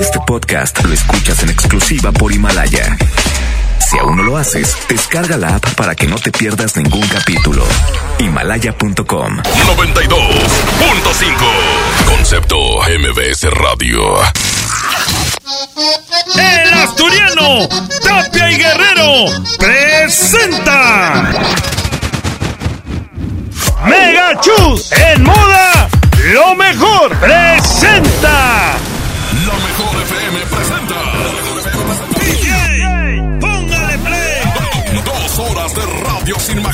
Este podcast lo escuchas en exclusiva por Himalaya. Si aún no lo haces, descarga la app para que no te pierdas ningún capítulo. Himalaya.com 92.5 Concepto MBS Radio. El asturiano Tapia y Guerrero presenta Mega Chus en moda lo mejor presenta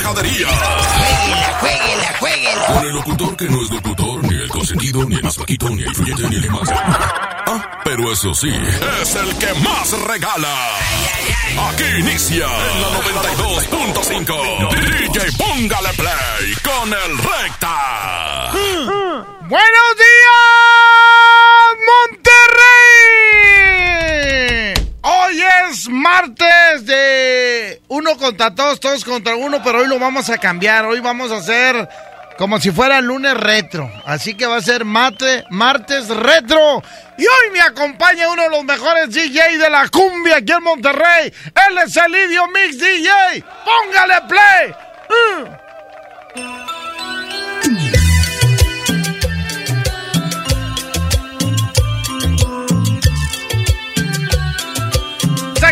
Jueguela, jueguela. Con el locutor que no es locutor, ni el consentido, ni el más flaquito, ni el influyente, ni el más. Ah, pero eso sí, es el que más regala. Aquí inicia en la 92.5. DJ Póngale Play con el Recta. ¡Buenos días, Monterrey! Hoy es martes de uno contra todos, todos contra uno, pero hoy lo vamos a cambiar. Hoy vamos a hacer como si fuera lunes retro. Así que va a ser mate, martes retro. Y hoy me acompaña uno de los mejores DJ de la cumbia aquí en Monterrey. Él es el Idio Mix DJ. ¡Póngale play! Mm.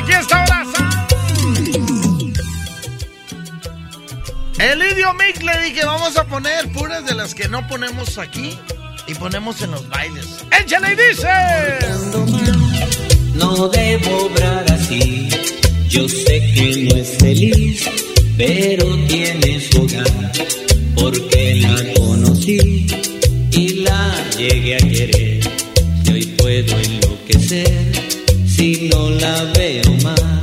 Aquí está Horaza. El Idio Mix le dije, vamos a poner puras de las que no ponemos aquí y ponemos en los bailes. ¡Échale y dice! No debo obrar así. Yo sé que no es feliz, pero tiene su hogar. Porque la conocí y la llegué a querer. Y hoy puedo enloquecer si no la veo más.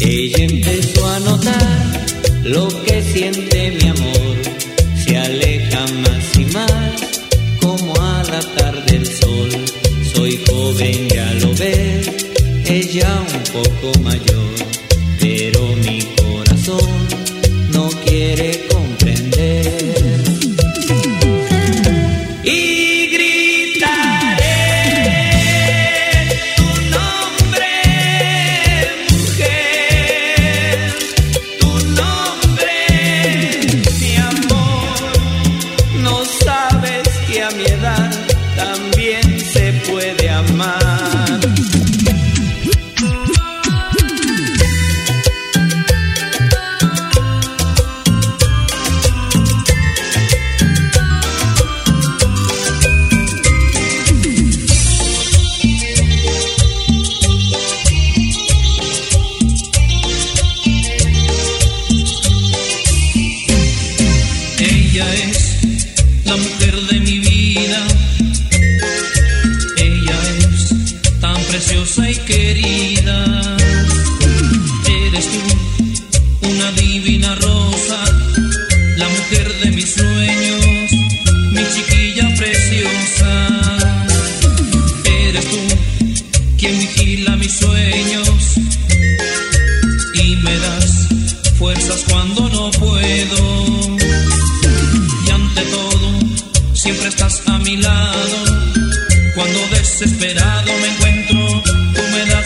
Ella empezó a notar lo que siente mi amor. Se aleja más y más, como a la tarde el sol. Soy joven, ya lo ves, ella un poco mayor, pero mi corazón no quiere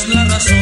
la razón.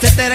Bocas, etcétera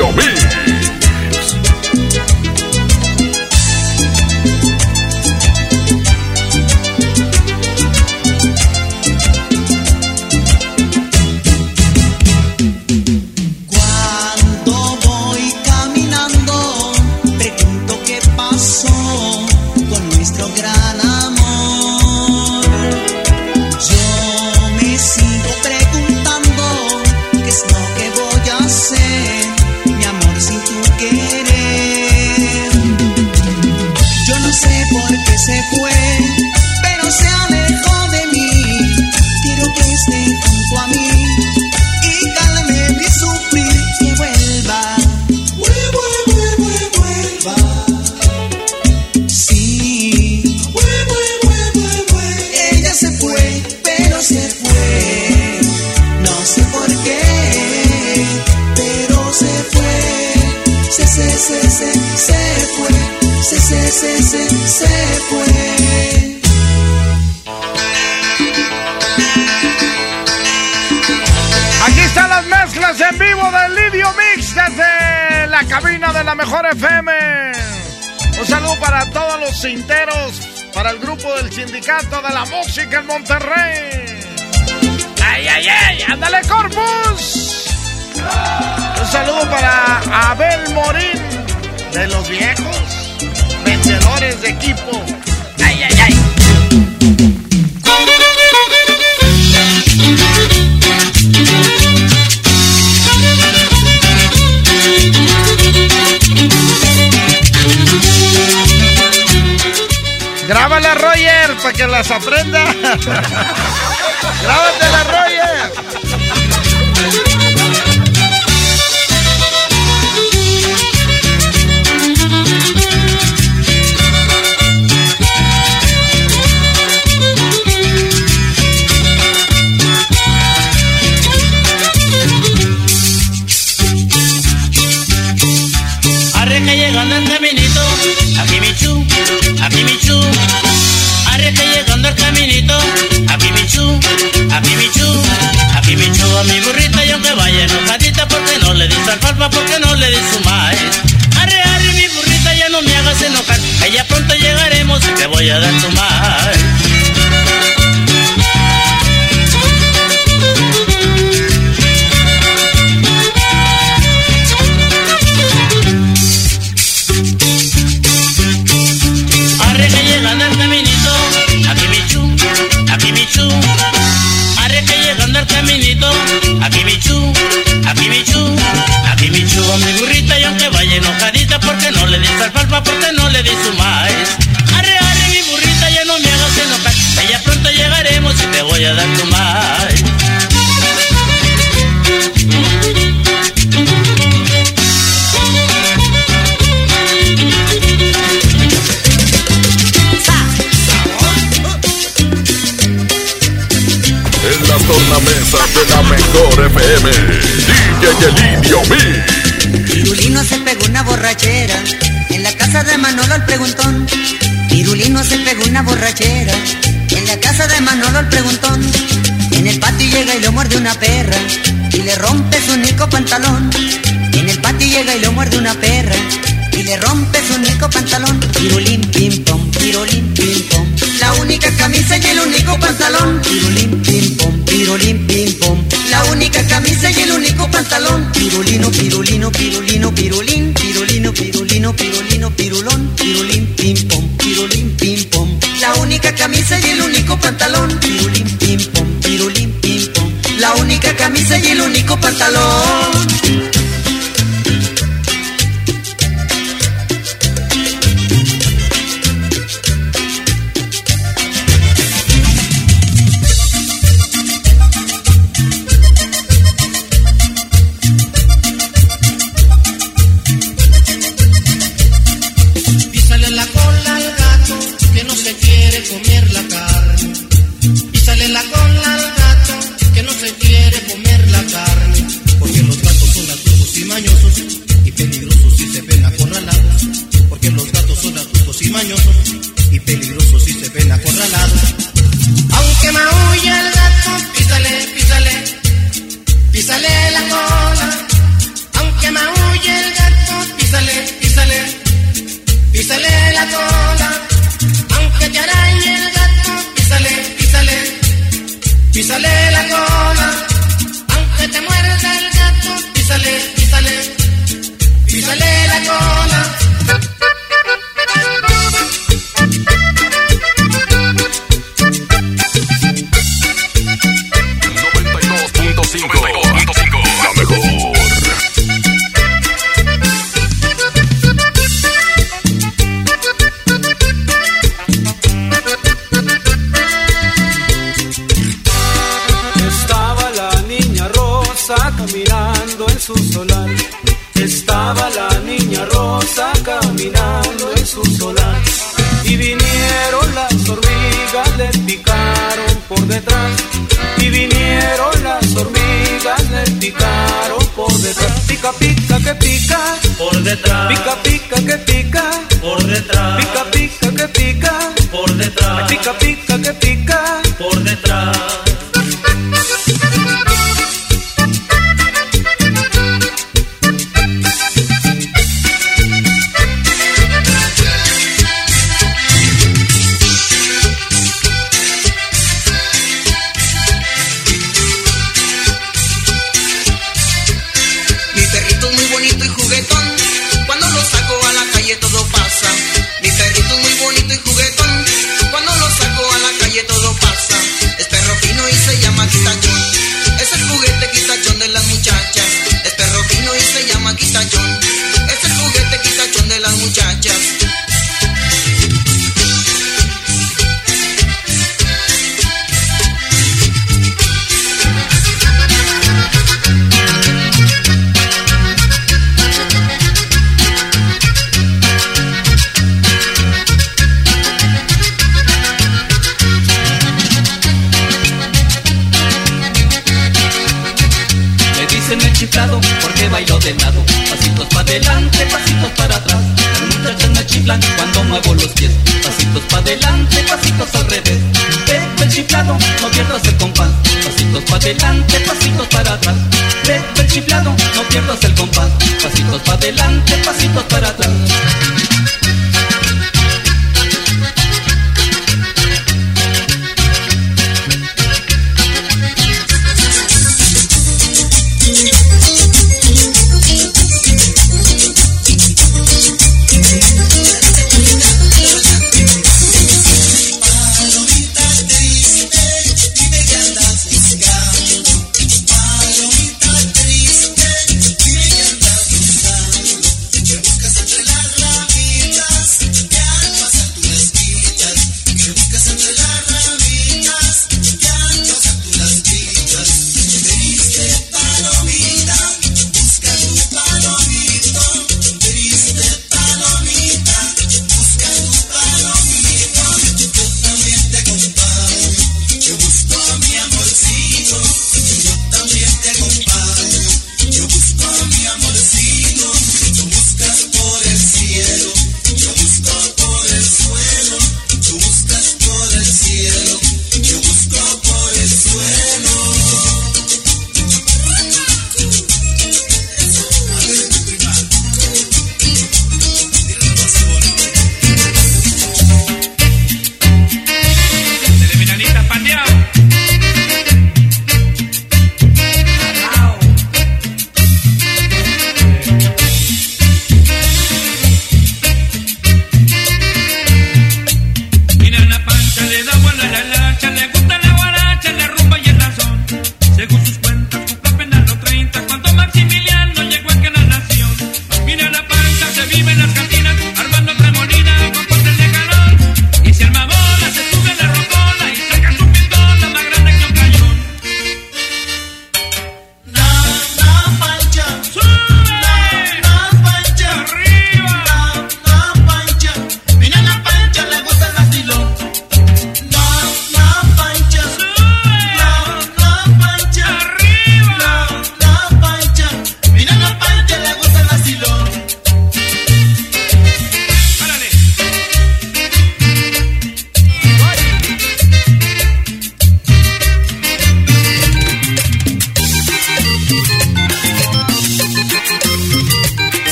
DJ papá, ¿por qué no le dizumáis? Arre, arre, mi burrita, ya no me hagas enojar. Allá pronto llegaremos y te voy a dar tu mano. su único pantalón.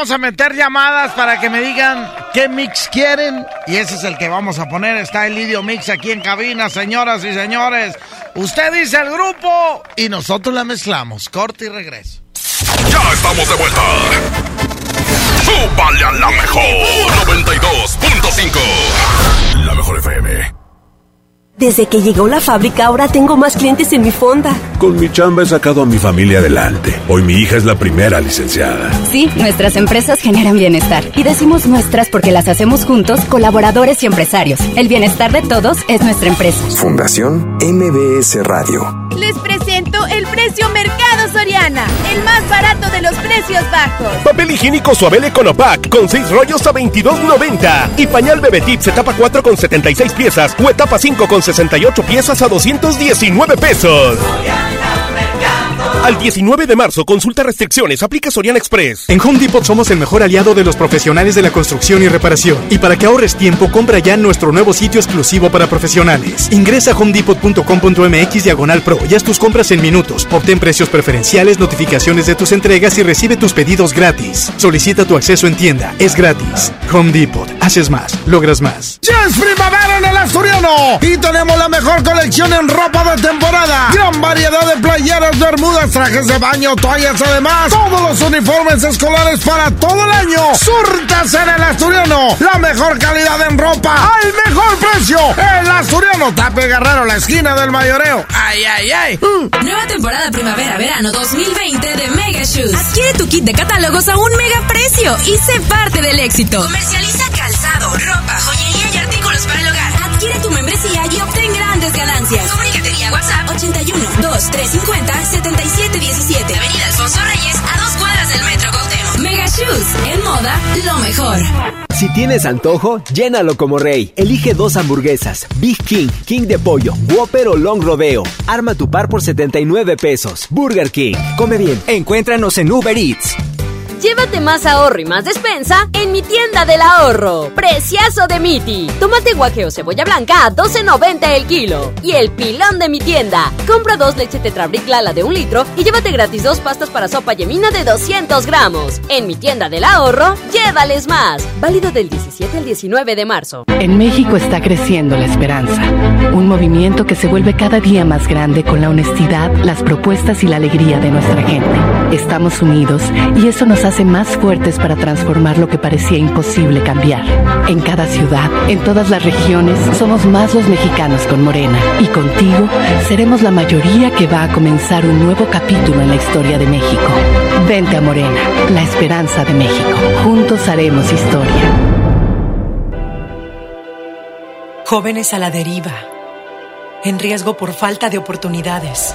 Vamos a meter llamadas para que me digan qué mix quieren. Y ese es el que vamos a poner. Está el Lidio Mix aquí en cabina, señoras y señores. Usted dice el grupo y nosotros la mezclamos. Corte y regreso. Ya estamos de vuelta. Súbale a la mejor 92.5. La mejor FM. Desde que llegó la fábrica ahora tengo más clientes en mi fonda. Con mi chamba he sacado a mi familia adelante. Hoy mi hija es la primera licenciada. Sí, nuestras empresas generan bienestar. Y decimos nuestras porque las hacemos juntos, colaboradores y empresarios. El bienestar de todos es nuestra empresa. Fundación MBS Radio. Les presento el precio Mercado Soriana, el más barato de los precios bajos. Papel higiénico Suabel Econopack con 6 rollos a 22.90 y pañal Bebé Tips etapa 4 con 76 piezas o etapa 5 con 68 piezas a 219 pesos. Al 19 de marzo, consulta restricciones, aplica Soriana Express. En Home Depot somos el mejor aliado de los profesionales de la construcción y reparación. Y para que ahorres tiempo, compra ya en nuestro nuevo sitio exclusivo para profesionales. Ingresa a homedepot.com.mx diagonal pro y haz tus compras en minutos. Obtén precios preferenciales, notificaciones de tus entregas y recibe tus pedidos gratis. Solicita tu acceso en tienda. Es gratis. Home Depot. Haces más. Logras más. Ya es primavera en el Asturiano y tenemos la mejor colección en ropa de temporada. Gran variedad de playeras, bermudas, trajes de baño, toallas, además todos los uniformes escolares para todo el año. Surtas en el Asturiano, la mejor calidad en ropa al mejor precio. El Asturiano, Tape Guerrero, la esquina del mayoreo. Ay, ay, ay. Nueva temporada primavera-verano 2020 de Mega Shoes. Adquiere tu kit de catálogos a un mega precio y sé parte del éxito. Comercializa calzado, ropa, joyería y artículos para el hogar. Adquiere tu membresía y obtén grandes ganancias. WhatsApp 81 2350 7717. Avenida Alfonso Reyes, a dos cuadras del Metro Cuauhtémoc. Mega Shoes, en moda, lo mejor. Si tienes antojo, llénalo como rey. Elige dos hamburguesas, Big King, King de pollo, Whopper o Long Rodeo. Arma tu par por 79 pesos. Burger King. Come bien. Encuéntranos en Uber Eats. Llévate más ahorro y más despensa en mi tienda del ahorro. Preciazo de Miti. Tomate guaje o cebolla blanca a 12.90 el kilo. Y el pilón de mi tienda. Compra dos leche Tetrabric Lala de un litro y llévate gratis dos pastas para sopa yemina de 200 gramos. En mi tienda del ahorro, llévales más. Válido del 17 al 19 de marzo. En México está creciendo la esperanza. Un movimiento que se vuelve cada día más grande con la honestidad, las propuestas y la alegría de nuestra gente. Estamos unidos y eso nos hace más fuertes para transformar lo que parecía imposible cambiar. En cada ciudad, en todas las regiones, somos más los mexicanos con Morena. Y contigo seremos la mayoría que va a comenzar un nuevo capítulo en la historia de México. Vente a Morena, la esperanza de México. Juntos haremos historia. Jóvenes a la deriva, en riesgo por falta de oportunidades.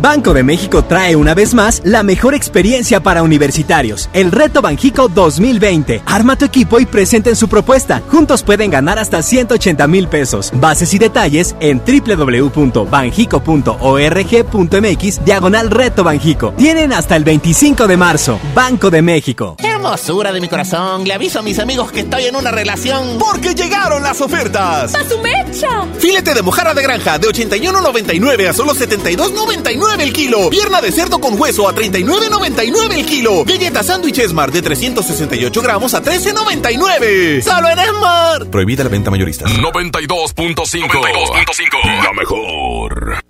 Banco de México trae una vez más la mejor experiencia para universitarios, el Reto Banjico 2020. Arma tu equipo y presenten su propuesta. Juntos pueden ganar hasta 180 mil pesos. Bases y detalles en www.banjico.org.mx diagonal Reto Banjico. Tienen hasta el 25 de marzo. Banco de México. Hermosura de mi corazón, le aviso a mis amigos que estoy en una relación. Porque llegaron las ofertas. ¡A su mecha! Filete de mojarra de granja de 81.99 a solo 72.99 el kilo. Pierna de cerdo con hueso a 39.99 el kilo. Galleta sándwich Esmar de 368 gramos a 13.99. ¡Solo en Esmar! Prohibida la venta mayorista. 92.5. 92.5. La mejor.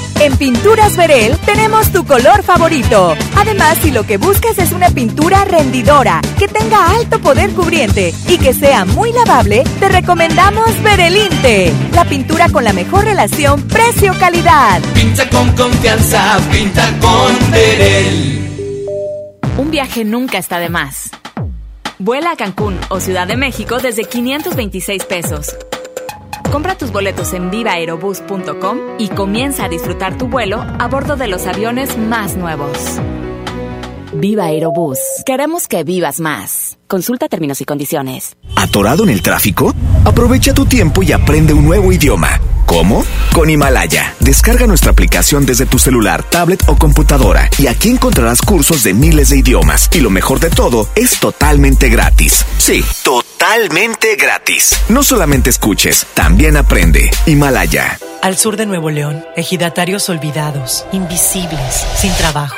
En Pinturas Verel tenemos tu color favorito. Además, si lo que buscas es una pintura rendidora, que tenga alto poder cubriente y que sea muy lavable, te recomendamos Verelinte, la pintura con la mejor relación precio-calidad. Pinta con confianza, pinta con Verel. Un viaje nunca está de más. Vuela a Cancún o Ciudad de México desde 526 pesos. Compra tus boletos en vivaerobus.com y comienza a disfrutar tu vuelo a bordo de los aviones más nuevos. Viva Aerobús. Queremos que vivas más. Consulta términos y condiciones. ¿Atorado en el tráfico? Aprovecha tu tiempo y aprende un nuevo idioma. ¿Cómo? Con Himalaya. Descarga nuestra aplicación desde tu celular, tablet o computadora y aquí encontrarás cursos de miles de idiomas. Y lo mejor de todo, es totalmente gratis. Sí, totalmente gratis. No solamente escuches, también aprende. Himalaya. Al sur de Nuevo León, ejidatarios olvidados, invisibles, sin trabajo.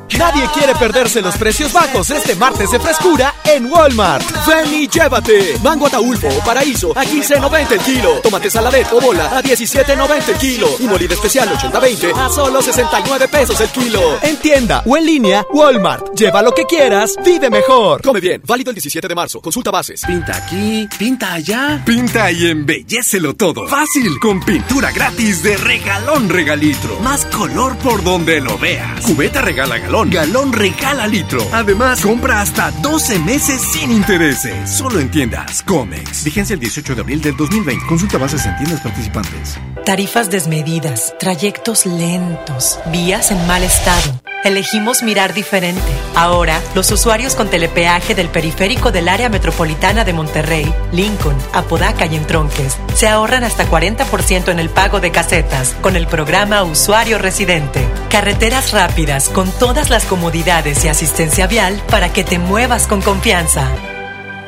Nadie quiere perderse los precios bajos este martes de frescura en Walmart. Ven y llévate. Mango ataulfo o paraíso a 15.90 el kilo. Tomate saladet o bola a 17.90 el kilo. Y molida especial 80-20 a solo 69 pesos el kilo. En tienda o en línea, Walmart. Lleva lo que quieras, vive mejor. Come bien. Válido el 17 de marzo. Consulta bases. Pinta aquí, pinta allá. Pinta y embellecelo todo. Fácil, con pintura gratis de regalón regalitro. Más color por donde lo veas. Cubeta regala galón galón regala litro. Además, compra hasta 12 meses sin intereses. Solo en tiendas Comex. Vigencia el 18 de abril del 2020. Consulta bases en tiendas participantes. Tarifas desmedidas, trayectos lentos, vías en mal estado. Elegimos mirar diferente. Ahora, los usuarios con telepeaje del periférico del área metropolitana de Monterrey, Lincoln, Apodaca y Entronques se ahorran hasta 40% en el pago de casetas con el programa Usuario Residente. Carreteras rápidas con todas las comodidades y asistencia vial para que te muevas con confianza.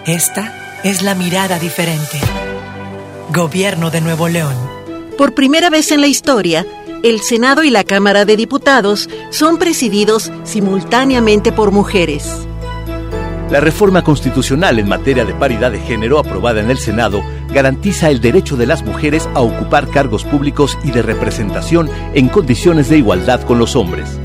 Esta es la mirada diferente. Gobierno de Nuevo León. Por primera vez en la historia, el Senado y la Cámara de Diputados son presididos simultáneamente por mujeres. La reforma constitucional en materia de paridad de género aprobada en el Senado garantiza el derecho de las mujeres a ocupar cargos públicos y de representación en condiciones de igualdad con los hombres.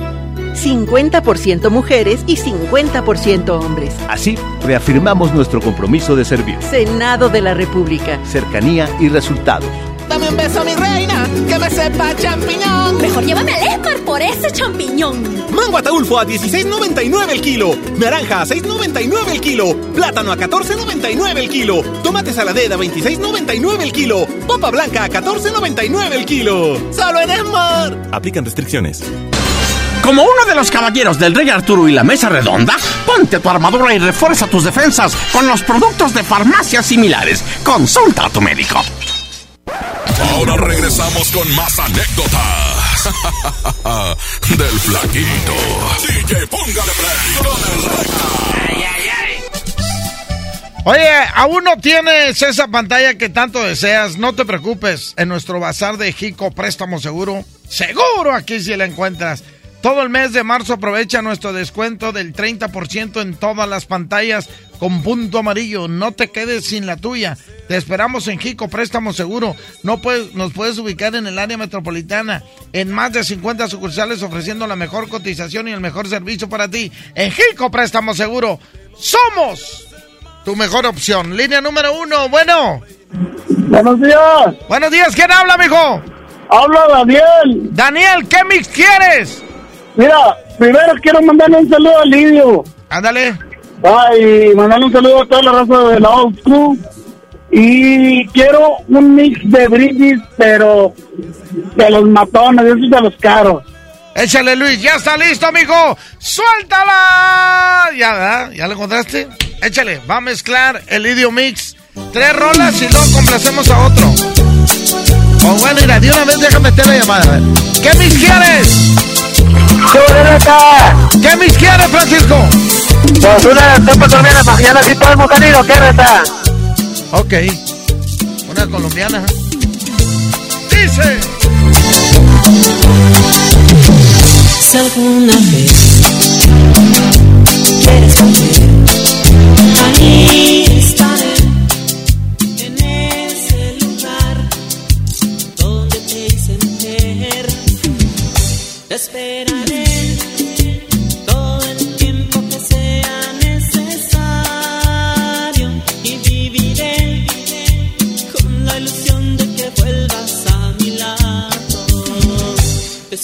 50% mujeres y 50% hombres. Así, reafirmamos nuestro compromiso de servir. Senado de la República. Cercanía y resultados. Dame un beso, mi reina, que me sepa champiñón. Mejor llévame al Esmar por ese champiñón. Mango ataulfo a 16.99 el kilo. Naranja a 6.99 el kilo. Plátano a 14.99 el kilo. Tomate saladera a 26.99 el kilo. Papa blanca a 14.99 el kilo. Solo en Esmar. Aplican restricciones. Como uno de los caballeros del Rey Arturo y la Mesa Redonda, ponte tu armadura y refuerza tus defensas con los productos de farmacias similares. Consulta a tu médico. Ahora regresamos con más anécdotas del flaquito. DJ, póngale play con el Oye, aún no tienes esa pantalla que tanto deseas, no te preocupes. En nuestro bazar de Jico Préstamo Seguro, seguro aquí sí la encuentras. Todo el mes de marzo aprovecha nuestro descuento del 30% en todas las pantallas con punto amarillo. No te quedes sin la tuya. Te esperamos en Jico Préstamo Seguro. No puedes, nos puedes ubicar en el área metropolitana en más de 50 sucursales ofreciendo la mejor cotización y el mejor servicio para ti. En Jico Préstamo Seguro. Somos tu mejor opción. Línea número uno. Bueno. Buenos días. Buenos días. ¿Quién habla, mijo? Habla Daniel. Daniel, ¿qué mix quieres? Mira, primero quiero mandarle un saludo a Lidio. Ándale. Ay, mandarle un saludo a toda la raza de la Old School. Y quiero un mix de brindis, pero de los matones, esos de los caros. Échale, Luis, ya está listo, amigo. ¡Suéltala! Ya, ¿verdad? ¿Ya lo encontraste? Échale, va a mezclar el Idio Mix. Tres rolas y luego complacemos a otro. Oh, bueno, mira, de una vez déjame meter la llamada. a ver. ¿Qué mix quieres? ¿Qué mix quieres, Francisco? Pues una copa colombiana mañana sí podemos salir, ¿o qué, Reta? Ok. Una colombiana. Dice. Si alguna vez quieres volver, ahí estaré en ese lugar donde te hice nacer. Te Te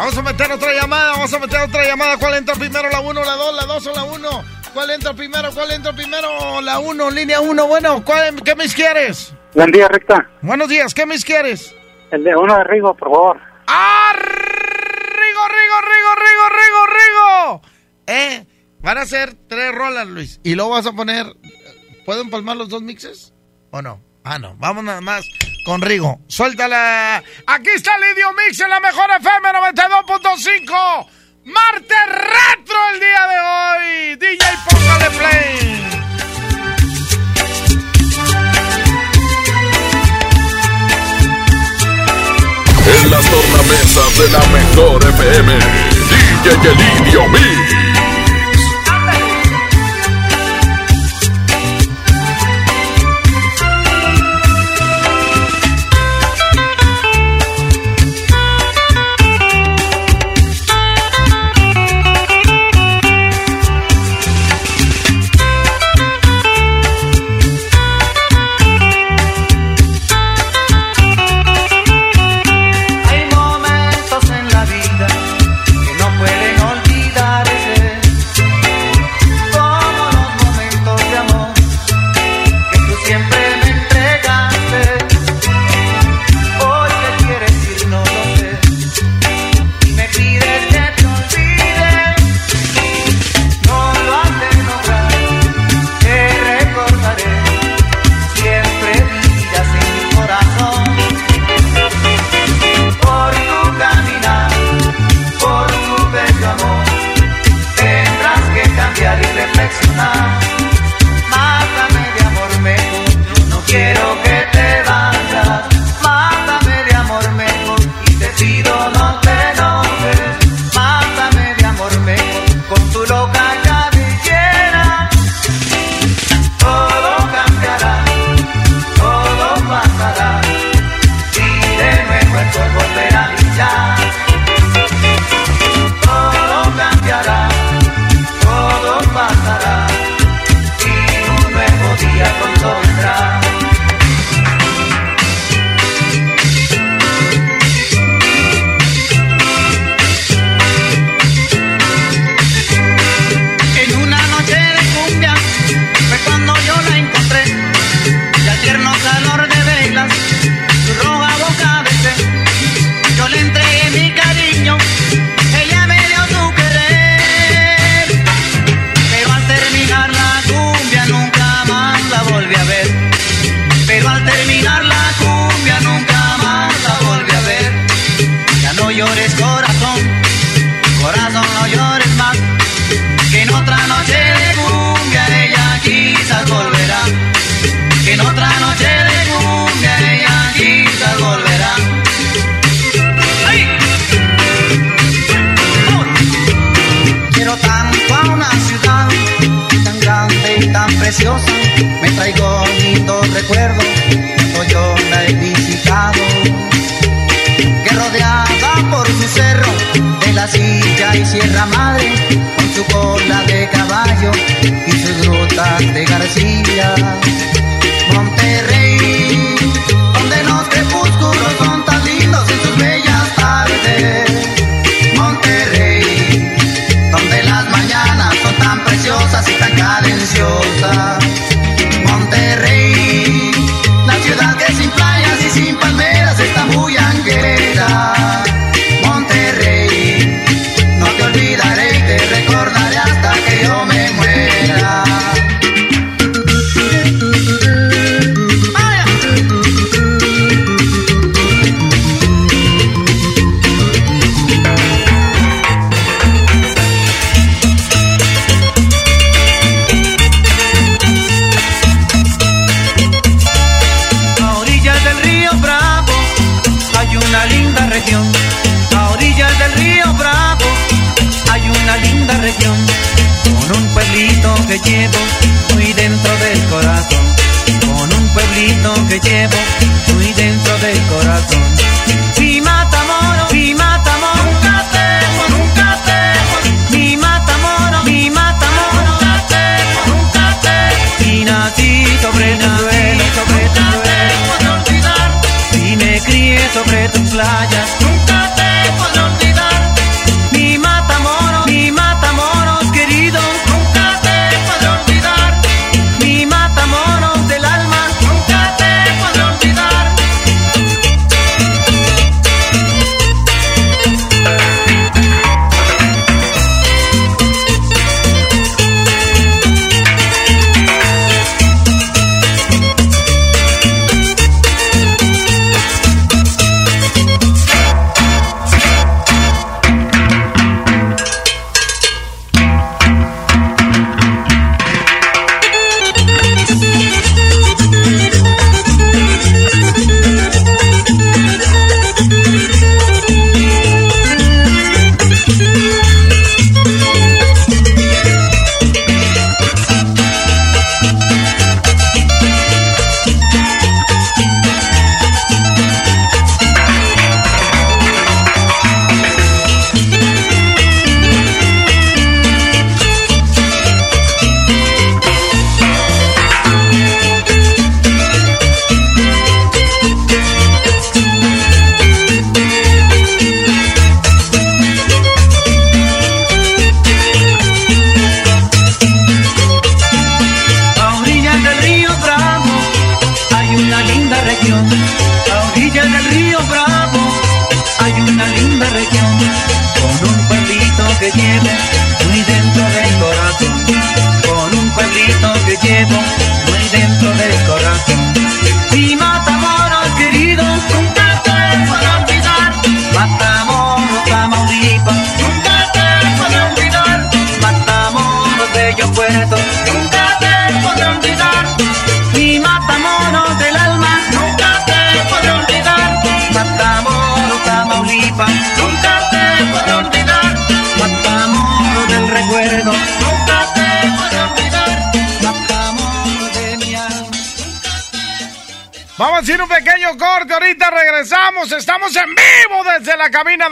Vamos a meter otra llamada, vamos a meter otra llamada. ¿Cuál entra primero? ¿La 1, la 2, la 2 o la 1? ¿Cuál entra primero? ¿Cuál entra primero? La 1, línea 1. Bueno, ¿cuál, ¿qué mis quieres? Buen día, recta. Buenos días, ¿qué mis quieres? El de uno de Rigo, por favor. ¡Ah! Rigo, Rigo, Rigo, Rigo, Rigo, Rigo! ¿Eh? Van a ser tres rolas, Luis. Y luego vas a poner. ¿Pueden palmar los dos mixes? ¿O no? Ah, no. Vamos nada más con Rigo. Suéltala. Aquí está Lidio Mix en la mejor FM 92.5. Marte Retro el día de hoy. DJ, póngale play. En las tornamesas de la mejor FM, DJ Lidio Mix.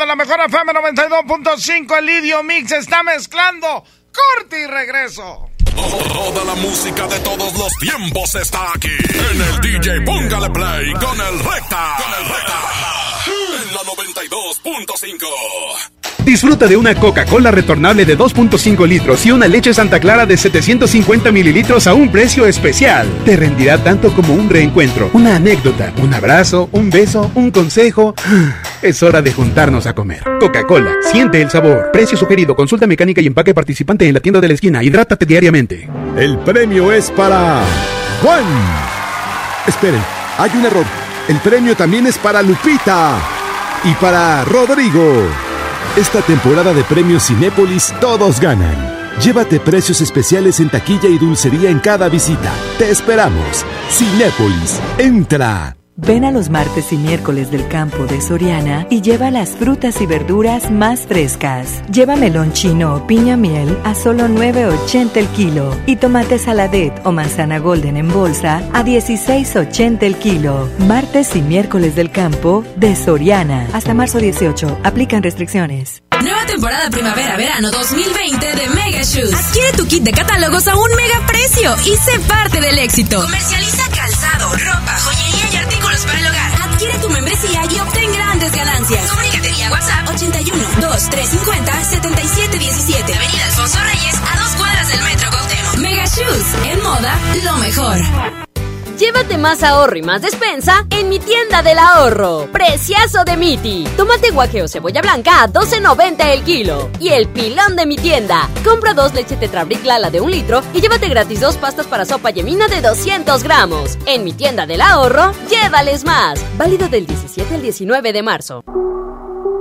La mejor FM 92.5. El Lidio Mix está mezclando. Corte y regreso. Toda la música de todos los tiempos está aquí. En el DJ Póngale Play con el Recta. Con el Recta. En la 92.5. Disfruta de una Coca-Cola retornable de 2.5 litros y una leche Santa Clara de 750 mililitros a un precio especial. Te rendirá tanto como un reencuentro, una anécdota, un abrazo, un beso, un consejo. Es hora de juntarnos a comer. Coca-Cola, siente el sabor. Precio sugerido, consulta mecánica y empaque participante en la tienda de la esquina. Hidrátate diariamente. El premio es para Juan. Esperen, hay un error. El premio también es para Lupita y para Rodrigo. Esta temporada de premios Cinépolis todos ganan. Llévate precios especiales en taquilla y dulcería en cada visita. Te esperamos. Cinépolis, entra. Ven a los martes y miércoles del campo de Soriana y lleva las frutas y verduras más frescas. Lleva melón chino o piña miel a solo 9.80 el kilo y tomate saladet o manzana golden en bolsa a 16.80 el kilo. Martes y miércoles del campo de Soriana. Hasta marzo 18. Aplican restricciones. Nueva temporada primavera-verano 2020 de Mega Shoes. Adquiere tu kit de catálogos a un mega precio y sé parte del éxito. Comercializa calzado, ropa, Tu membresía y obtén grandes ganancias. Comunícate vía WhatsApp 81 2350 7717. Avenida Alfonso Reyes, a dos cuadras del Metro Cuauhtémoc. Mega Shoes, en moda, lo mejor. Llévate más ahorro y más despensa en mi tienda del ahorro. Precioso de Miti. Tomate guaje o cebolla blanca a 12.90 el kilo. Y el pilón de mi tienda. Compra dos leche Tetrabric Lala de un litro y llévate gratis dos pastas para sopa yemina de 200 gramos. En mi tienda del ahorro, llévales más. Válido del 17 al 19 de marzo.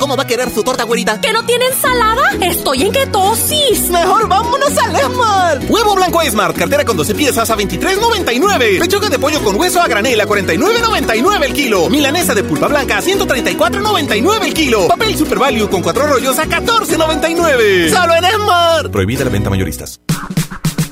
¿Cómo va a querer su torta, güerita? ¿Que no tiene ensalada? Estoy en ketosis. Mejor vámonos al Esmar. Huevo blanco Smart, cartera con 12 piezas a 23.99. Pechuga de pollo con hueso a granel a 49.99 el kilo. Milanesa de pulpa blanca a 134.99 el kilo. Papel Super Value con cuatro rollos a 14.99. Solo en Esmar. Prohibida la venta mayoristas.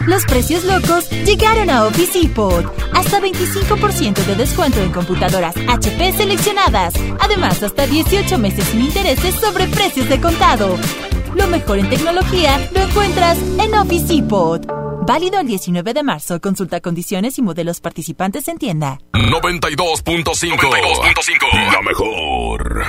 Los precios locos llegaron a Office Depot. Hasta 25% de descuento en computadoras HP seleccionadas. Además, hasta 18 meses sin intereses sobre precios de contado. Lo mejor en tecnología lo encuentras en Office Depot. Válido el 19 de marzo. Consulta condiciones y modelos participantes en tienda. 92.5. 92.5. La mejor.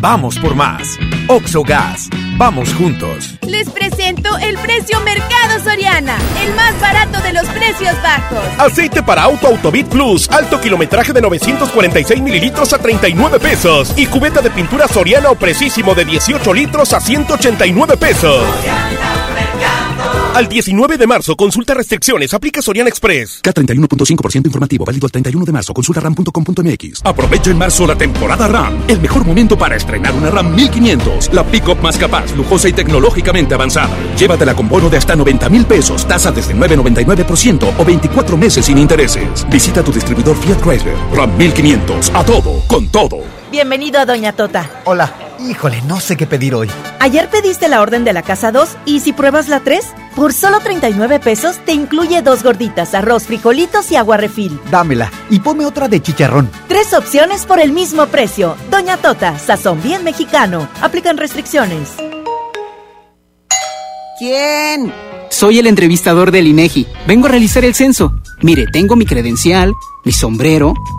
Vamos por más. Oxogas. Vamos juntos. Les presento el precio Mercado Soriana, el más barato de los precios bajos. Aceite para auto Autobit Plus, alto kilometraje de 946 mililitros a 39 pesos. Y cubeta de pintura Soriana o Precisísimo de 18 litros a 189 pesos. Al 19 de marzo, consulta restricciones, aplica Soriana Express. K31.5% informativo, válido al 31 de marzo, consulta ram.com.mx. Aprovecha en marzo la temporada RAM, el mejor momento para estrenar una RAM 1500, la pick-up más capaz, lujosa y tecnológicamente avanzada. Llévatela con bono de hasta 90 mil pesos, tasa desde 9.99% o 24 meses sin intereses. Visita tu distribuidor Fiat Chrysler. RAM 1500, a todo, con todo. Bienvenido a Doña Tota. Hola. Híjole, no sé qué pedir hoy. Ayer pediste la orden de la casa 2 y si pruebas la 3, por solo 39 pesos te incluye dos gorditas, arroz, frijolitos y agua refil. Dámela y ponme otra de chicharrón. Tres opciones por el mismo precio. Doña Tota, sazón bien mexicano. Aplican restricciones. ¿Quién? Soy el entrevistador del INEGI. Vengo a realizar el censo. Mire, tengo mi credencial, mi sombrero,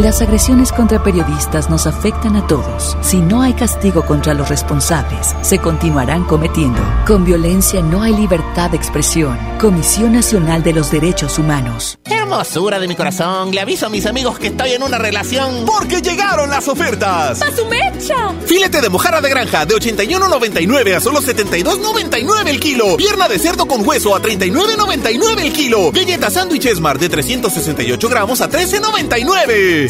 Las agresiones contra periodistas nos afectan a todos. Si no hay castigo contra los responsables, se continuarán cometiendo. Con violencia no hay libertad de expresión. Comisión Nacional de los Derechos Humanos. Hermosura de mi corazón, le aviso a mis amigos que estoy en una relación. Porque llegaron las ofertas. ¡A su mecha! Filete de mojarra de granja de 81.99 a solo 72.99 el kilo. Pierna de cerdo con hueso a 39.99 el kilo. Galleta sándwich Esmar de 368 gramos a 13.99.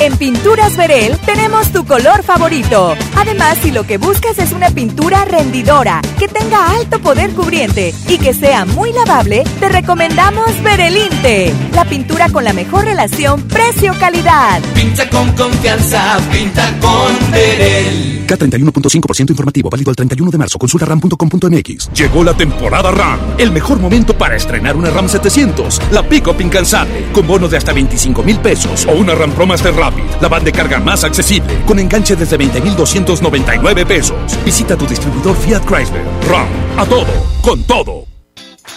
En Pinturas Verel tenemos tu color favorito. Además, si lo que buscas es una pintura rendidora, que tenga alto poder cubriente y que sea muy lavable, te recomendamos Verelinte, la pintura con la mejor relación precio-calidad. Pinta con confianza, pinta con Verel. K31.5% informativo, válido al 31 de marzo. Consulta ram.com.mx. Llegó la temporada RAM. El mejor momento para estrenar una RAM 700. La pick-up incansable. Con bono de hasta 25 mil pesos. O una RAM Pro Master Rapid. La van de carga más accesible. Con enganche desde 20,299 pesos. Visita tu distribuidor Fiat Chrysler. RAM. A todo. Con todo.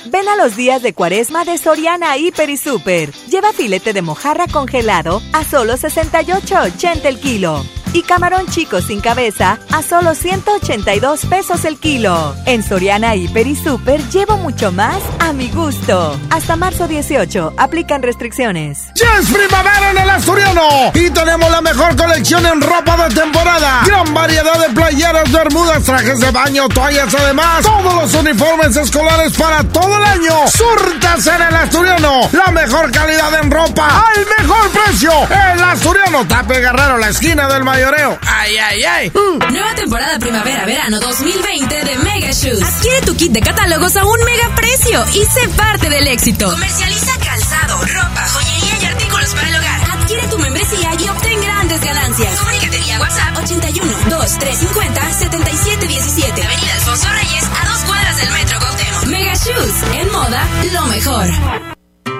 Ven a los días de cuaresma de Soriana Hiper y Super. Lleva filete de mojarra congelado a solo 68.80 el kilo. Y camarón chico sin cabeza a solo 182 pesos el kilo. En Soriana Hiper y Super llevo mucho más a mi gusto. Hasta marzo 18, aplican restricciones. ¡Ya es primavera en el Asturiano! Y tenemos la mejor colección en ropa de temporada. Gran variedad de playeras, bermudas, trajes de baño, toallas, además. Todos los uniformes escolares para todo el año. Surtas en el Asturiano. La mejor calidad en ropa al mejor precio. El Asturiano, Tape Guerrero, la esquina del ¡Ay, ay, ay! Nueva temporada primavera-verano 2020 de Mega Shoes. Adquiere tu kit de catálogos a un mega precio y sé parte del éxito. Comercializa calzado, ropa, joyería y artículos para el hogar. Adquiere tu membresía y obtén grandes ganancias. Comunícate vía WhatsApp 81 2350 7717. Avenida Alfonso Reyes, a dos cuadras del Metro Cuauhtémoc. Mega Shoes, en moda, lo mejor.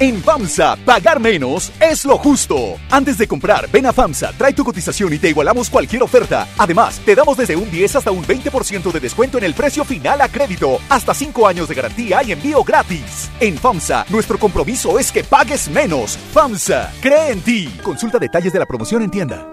En FAMSA, pagar menos es lo justo. Antes de comprar, ven a FAMSA, trae tu cotización y te igualamos cualquier oferta. Además, te damos desde un 10 hasta un 20% de descuento en el precio final a crédito, hasta 5 años de garantía y envío gratis. En FAMSA, nuestro compromiso es que pagues menos. FAMSA, cree en ti. Consulta detalles de la promoción en tienda.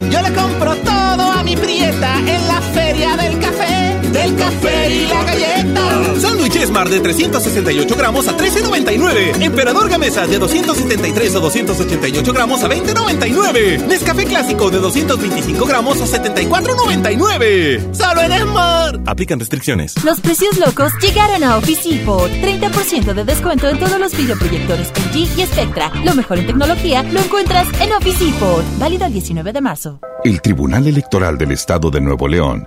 Yo le compro todo a mi prieta en la feria del café, del café y la galleta. Sándwich Esmar de 368 gramos a 13.99. Emperador Gamesa de 273 o 288 gramos a 20.99. Nescafé Clásico de 225 gramos a 74.99. Solo en Esmar. Aplican restricciones. Los precios locos llegaron a Office Depot. 30% de descuento en todos los videoproyectores LG y Spectra. Lo mejor en tecnología lo encuentras en Office Depot. Válido el 19 de marzo. El Tribunal Electoral del Estado de Nuevo León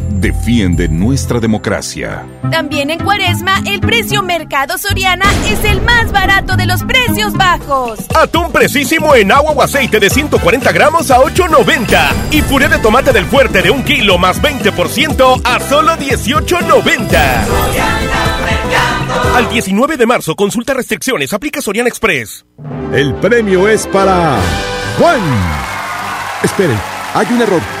defiende nuestra democracia. También en Cuaresma, el precio Mercado Soriana es el más barato de los precios bajos. Atún precisísimo en agua o aceite de 140 gramos a 8.90. Y puré de tomate del fuerte de un kilo más 20% a solo 18.90. Al 19 de marzo, consulta restricciones, aplica Soriana Express. El premio es para Juan. Esperen, hay un error.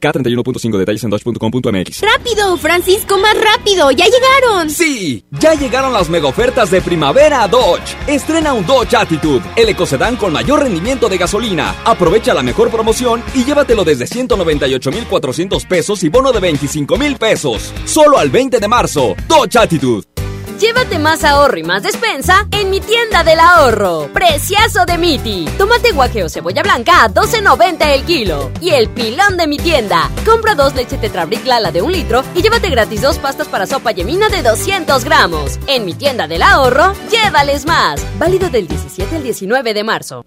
K31.5 detalles en dodge.com.mx. ¡Rápido, Francisco, más rápido! ¡Ya llegaron! ¡Sí! Ya llegaron las mega ofertas de primavera a Dodge. Estrena un Dodge Attitude, el ecocedán con mayor rendimiento de gasolina. Aprovecha la mejor promoción y llévatelo desde 198,400 pesos y bono de 25,000 pesos. Solo al 20 de marzo. Dodge Attitude. Llévate más ahorro y más despensa en mi tienda del ahorro. Preciazo de Miti. Tomate guaje o cebolla blanca a 12.90 el kilo. Y el pilón de mi tienda. Compra dos leche Tetrabric Lala de un litro y llévate gratis dos pastas para sopa yemina de 200 gramos. En mi tienda del ahorro, llévales más. Válido del 17 al 19 de marzo.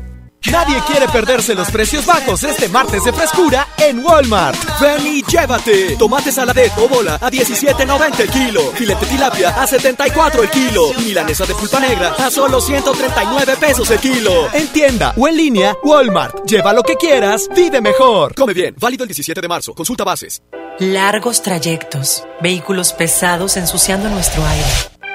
Nadie quiere perderse los precios bajos este martes de frescura en Walmart. Ven y llévate. Tomate saladet o bola a 17.90 el kilo. Filete tilapia a 74 el kilo. Milanesa de pulpa negra a solo 139 pesos el kilo. En tienda o en línea, Walmart. Lleva lo que quieras, vive mejor. Come bien. Válido el 17 de marzo. Consulta bases. Largos trayectos. Vehículos pesados ensuciando nuestro aire.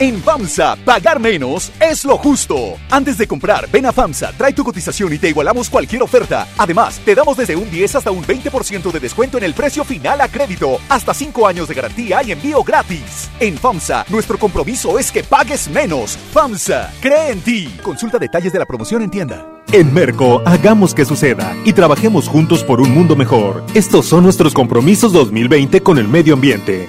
En FAMSA, pagar menos es lo justo. Antes de comprar, ven a FAMSA, trae tu cotización y te igualamos cualquier oferta. Además, te damos desde un 10 hasta un 20% de descuento en el precio final a crédito, hasta 5 años de garantía y envío gratis. En FAMSA, nuestro compromiso es que pagues menos. FAMSA, cree en ti. Consulta detalles de la promoción en tienda. En Merco, hagamos que suceda y trabajemos juntos por un mundo mejor. Estos son nuestros compromisos 2020 con el medio ambiente.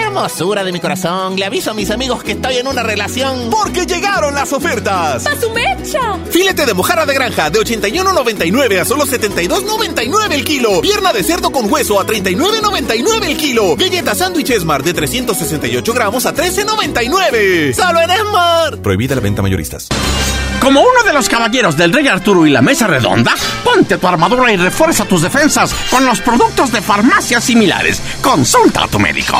Hermosura de mi corazón. Le aviso a mis amigos que estoy en una relación. Porque llegaron las ofertas. ¡A su mecha! Filete de mojarra de granja de 81.99 a solo 72.99 el kilo. Pierna de cerdo con hueso a 39.99 el kilo. Galleta sándwich Esmar de 368 gramos a 13.99. ¡Solo en Esmar! Prohibida la venta mayoristas. Como uno de los caballeros del Rey Arturo y la Mesa Redonda, ponte tu armadura y refuerza tus defensas con los productos de farmacias similares. Consulta a tu médico.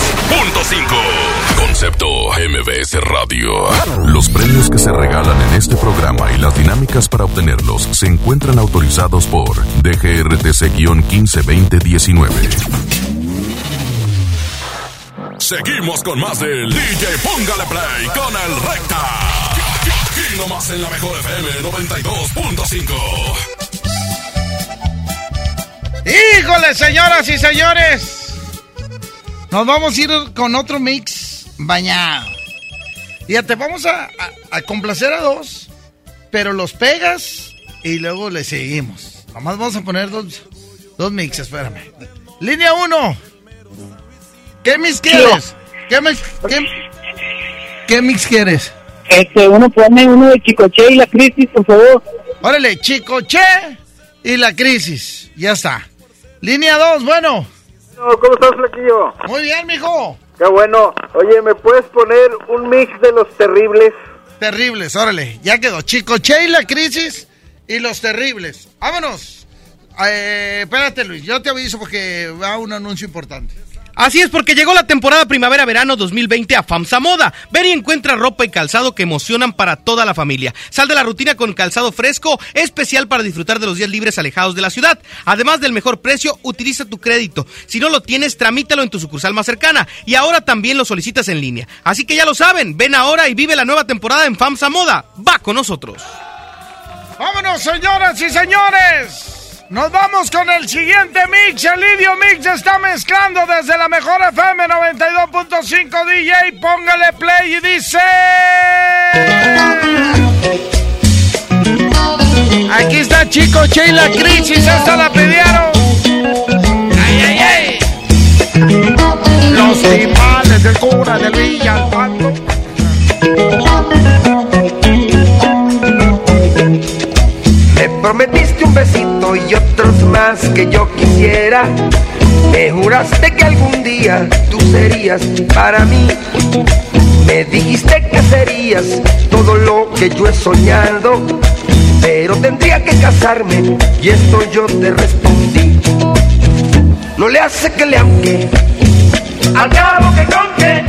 Concepto MBS Radio. Los premios que se regalan en este programa y las dinámicas para obtenerlos se encuentran autorizados por DGRTC-152019. Seguimos con más del DJ Póngale Play con el Recta. Aquí nomás en la mejor FM 92.5. Híjole, señoras y señores. Nos vamos a ir con otro mix bañado. Fíjate, vamos a, a, a complacer a dos, pero los pegas y luego le seguimos. Nomás vamos a poner dos, dos mix, espérame. Línea 1. ¿Qué mix quieres? ¿Qué mix, qué, qué mix quieres? Este, uno pone uno de Chicoche y la crisis, por favor. Órale, Chicoche y la crisis. Ya está. Línea 2, bueno. ¿Cómo estás, Flaquillo? Muy bien, mijo. Qué bueno. Oye, ¿me puedes poner un mix de los terribles? Terribles, órale. Ya quedó. Chicoche y la crisis y los terribles. Vámonos. Eh, espérate, Luis. Yo te aviso porque va un anuncio importante. Así es, porque llegó la temporada primavera-verano 2020 a FAMSA Moda. Ven y encuentra ropa y calzado que emocionan para toda la familia. Sal de la rutina con calzado fresco, especial para disfrutar de los días libres alejados de la ciudad. Además del mejor precio, utiliza tu crédito. Si no lo tienes, tramítalo en tu sucursal más cercana. Y ahora también lo solicitas en línea. Así que ya lo saben, ven ahora y vive la nueva temporada en FAMSA Moda. Va con nosotros. Vámonos, señoras y señores. Nos vamos con el siguiente mix. El Idio Mix está mezclando desde la mejor FM 92.5 DJ. Póngale play y dice. Aquí está Chico Che y la crisis. Hasta la pidieron. ¡Ay, ay, ay! Los timales del cura del Villalpando. Me prometiste un besito y otros más que yo quisiera. Me juraste que algún día tú serías para mí. Me dijiste que serías todo lo que yo he soñado. Pero tendría que casarme y esto yo te respondí. No le hace que le aunque, al cabo que con que.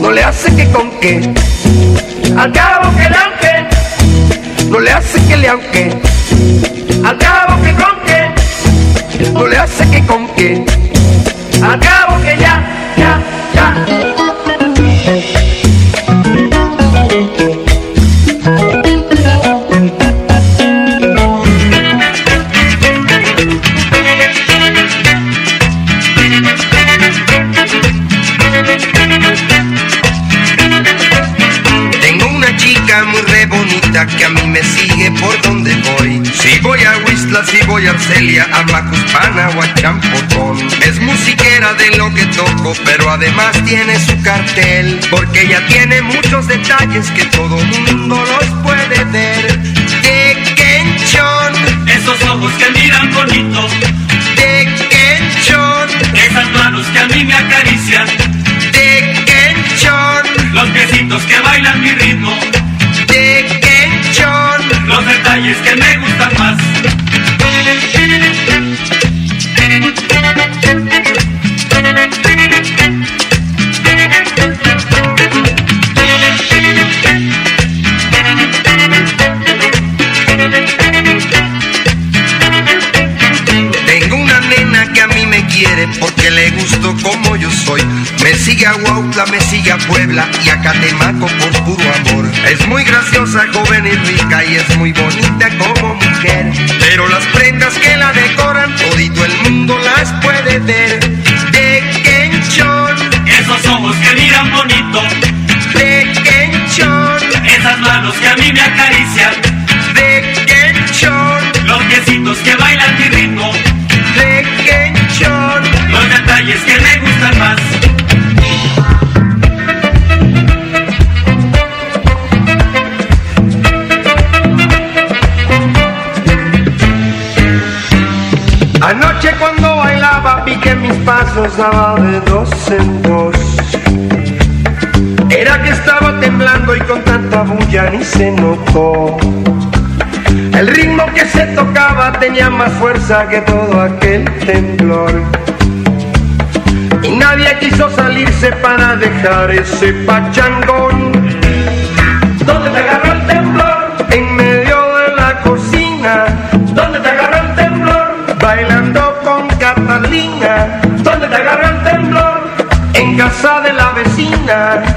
No le hace que con que, al cabo que le aunque no le hace que le aunque, al cabo que con que, no le hace que con que, al cabo que ya, ya, ya. Que a mí me sigue por donde voy. Si voy a Whistler, si voy a Arcelia, a Macuspana o a Champotón. Es musiquera de lo que toco, pero además tiene su cartel. Porque ella tiene muchos detalles que todo mundo los puede ver. De Kenchon, Esos ojos que miran bonito, Puebla y a Catemaco por puro amor. Es muy graciosa, joven y rica y es muy bonita como mujer. Pero las prendas que la decoran, todito el mundo las puede ver. De Kenchon, Esos ojos que miran bonito, de Kenchon, esas manos que a mí me acarician, de Kenchon, los piecitos que bailan pasos daba de dos en dos. Era que estaba temblando y con tanta bulla ni se notó. El ritmo que se tocaba tenía más fuerza que todo aquel temblor. Y nadie quiso salirse para dejar ese pachangón. De la vecina.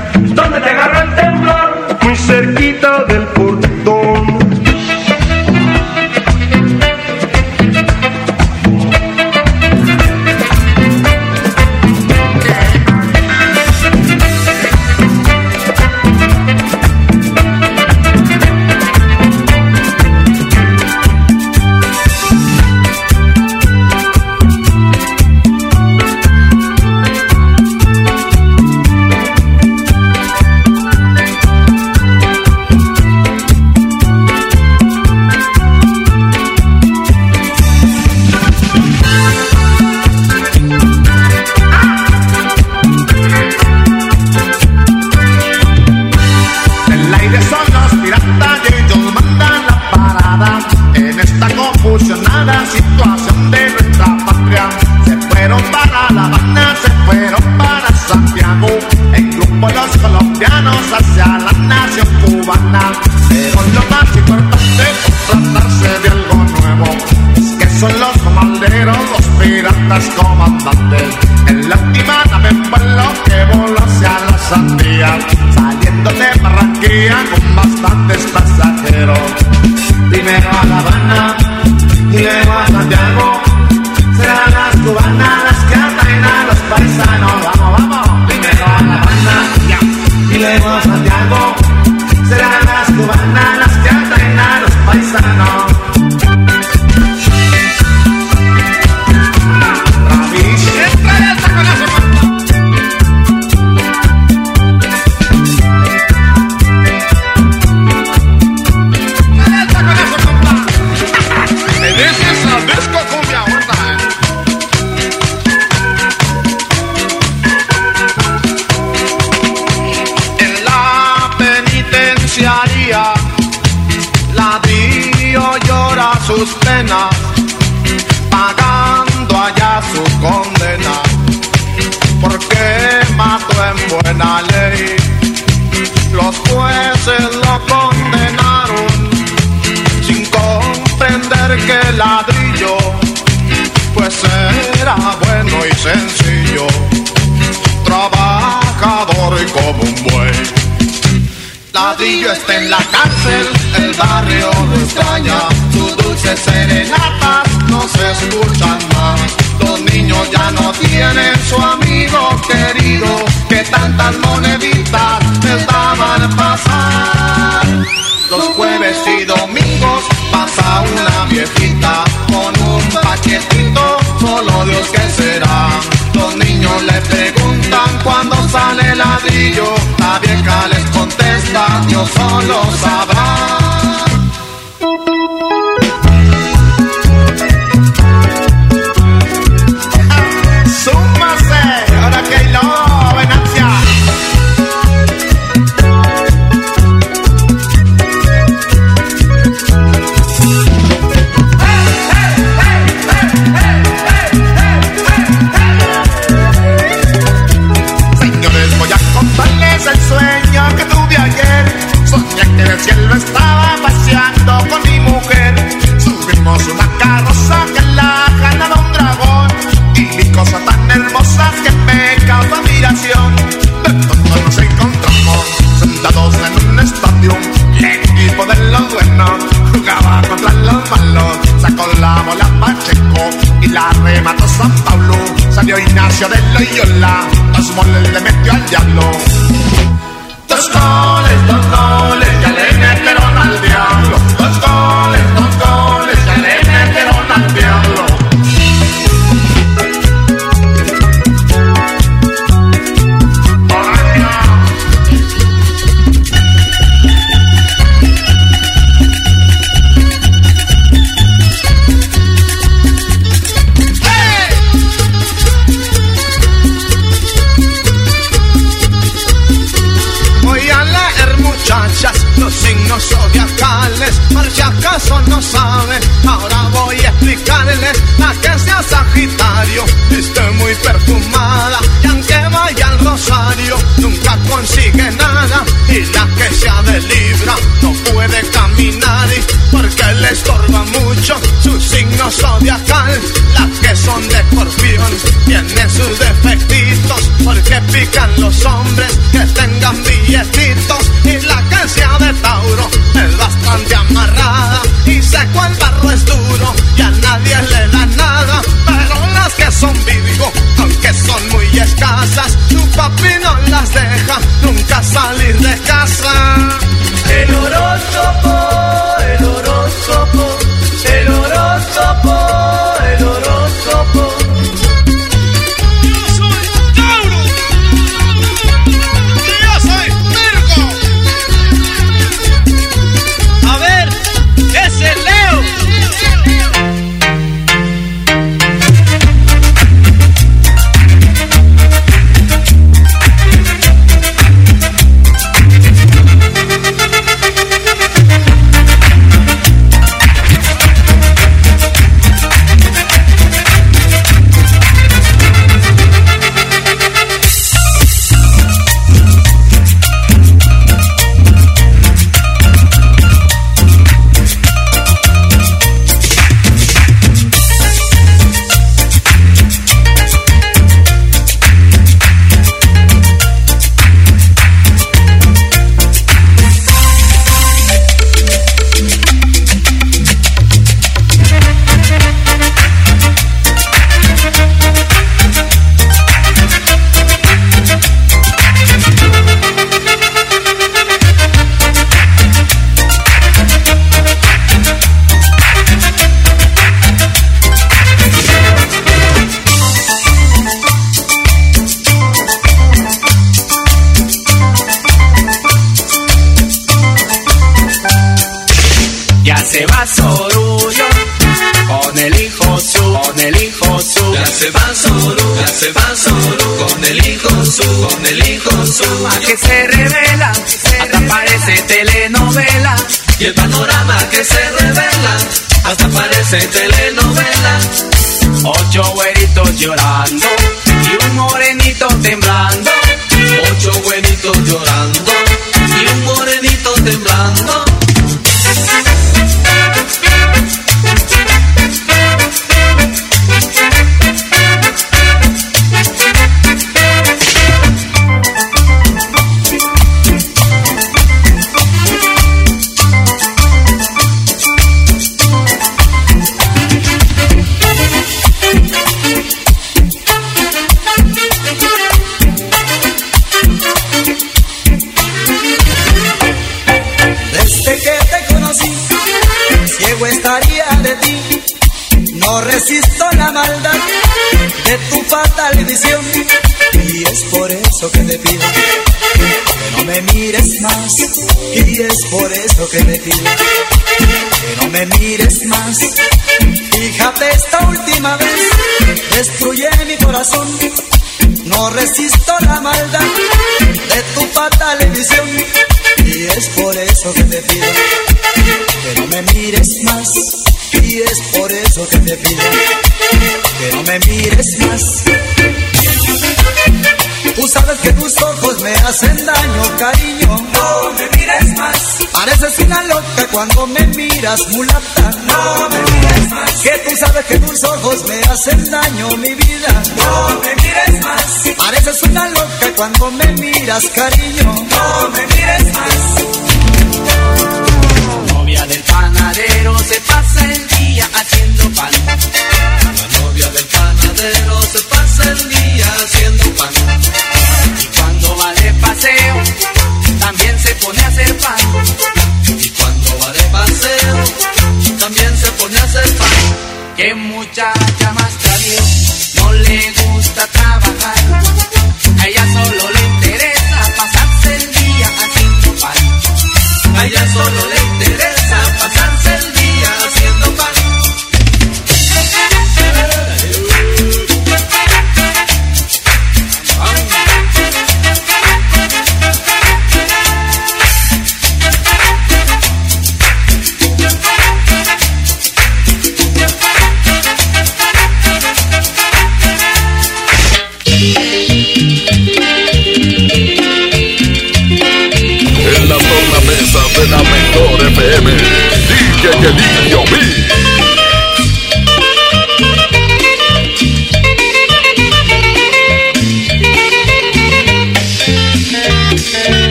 Buena ley. Los jueces lo condenaron sin comprender que el ladrillo pues era bueno y sencillo, trabajador y como un buey. Ladrillo está en la cárcel, el barrio lo extraña, sus dulces serenatas no se escuchan más. Los niños ya no tienen su amigo querido, que tantas moneditas les daban pasar. Los jueves y domingos pasa una viejita con un paquetito, solo Dios que será. Los niños le preguntan cuándo sale el ladrillo, la vieja les contesta, Dios solo sabrá. La remató San Pablo. Salió Ignacio de Loyola, dos moles le metió al diablo. Dos goles, dos goles, ya Acaso no saben, ahora voy a explicarles La que sea Sagitario. Esté muy perfumada Y aunque vaya al rosario, nunca consigue nada. Y la que sea de Libra no puede caminar y Porque le estorba mucho su signo zodiacal. Las que son de escorpión tienen sus defectitos Porque pican los hombres que tengan billetitos. Y la que sea de Tauro es bastante amarrada sé cuál barro es duro y a nadie le da nada Pero las que son Virgo, aunque son muy escasas Tu papi no las deja nunca salir de casa. El horóscopo, cuando me miras, cariño.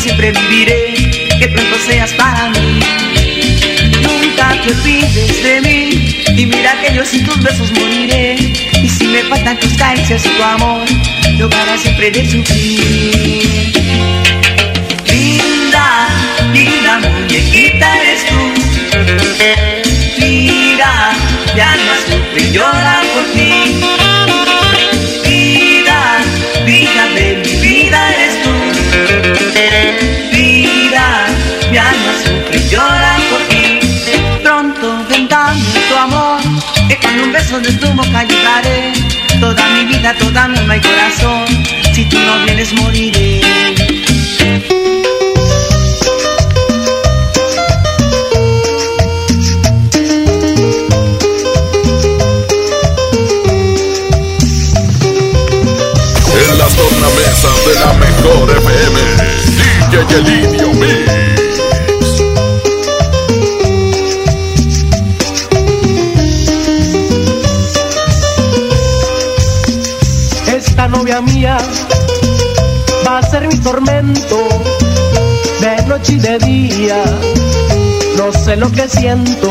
siempre viviré, que pronto seas para mí. Nunca te olvides de mí, y mira que yo sin tus besos moriré. Y si me faltan tus caricias y tu amor, yo para siempre de sufrir. Linda, linda muñequita eres tú. Mira, ya no sufre, llora por ti. vida, toda mi alma y corazón. Si tú no vienes, moriré. En las tornamesas de la mejor FM, DJ El Indio lluvia mía va a ser mi tormento de noche y de día. No sé lo que siento.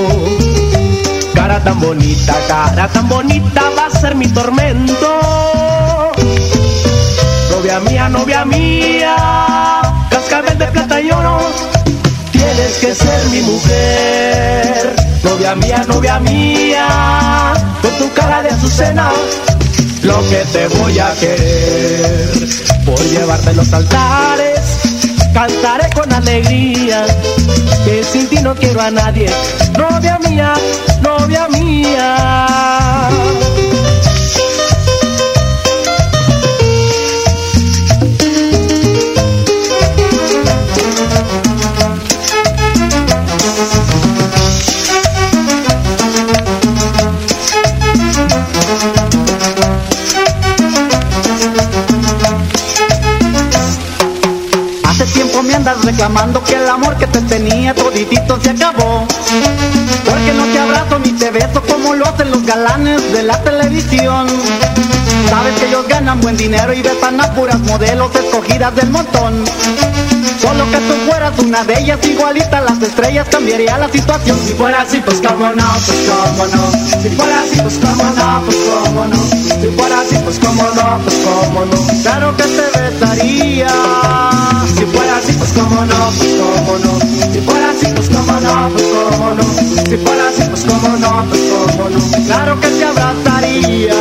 Cara tan bonita, cara tan bonita va a ser mi tormento. Novia mía, novia mía, cascabel de plata y oro. Tienes que ser mi mujer, novia mía, novia mía, con tu cara de azucena lo que te voy a querer. Por llevarte los altares, cantaré con alegría, que sin ti no quiero a nadie, novia mía, novia mía. Reclamando que el amor que te tenía toditito se acabó. Porque no te abrazo ni te beso como lo hacen los galanes de la televisión. Sabes que ellos ganan buen dinero y besan a puras modelos escogidas del montón. Solo que tú fueras una de ellas, igualita a las estrellas, cambiaría la situación. Si fuera así, pues cómo no, pues cómo no. Si fuera así, pues cómo no, pues cómo no. Si fuera así, pues cómo no, pues cómo no. Claro que te besaría. Pues cómo no, pues cómo no. Si fuera así, pues cómo no, pues cómo no. Si fuera así, pues cómo no, pues cómo no. Claro que te abrazaría.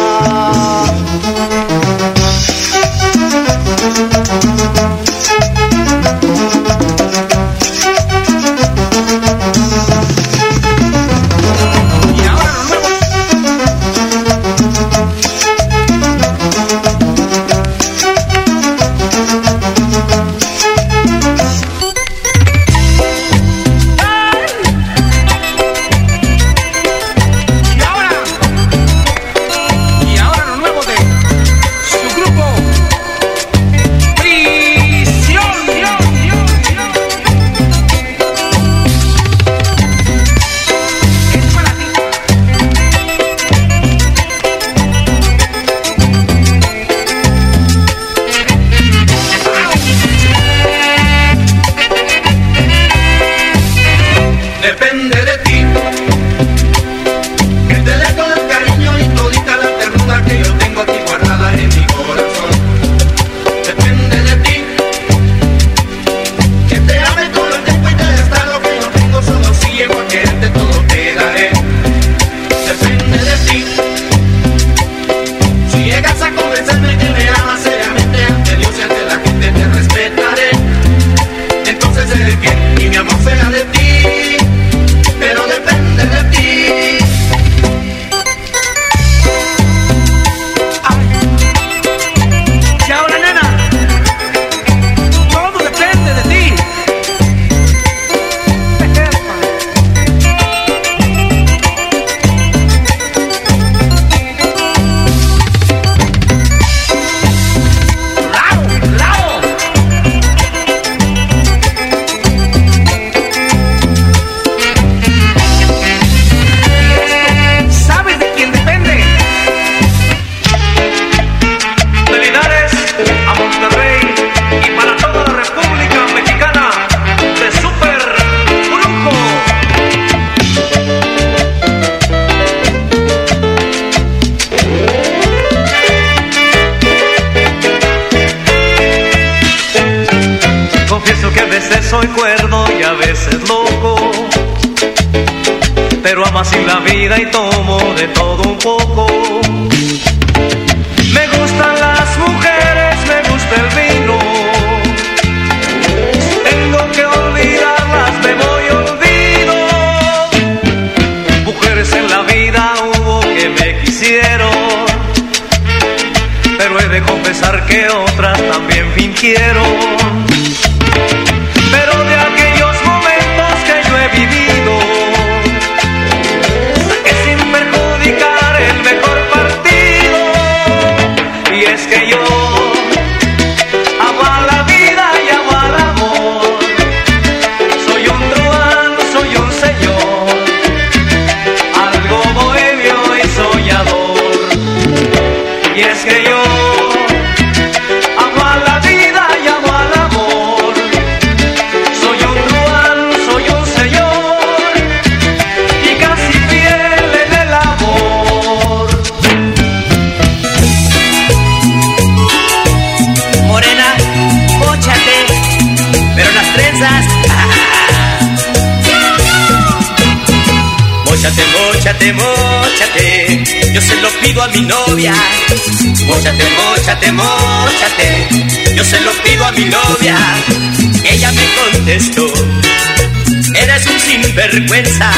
Eres un sinvergüenza,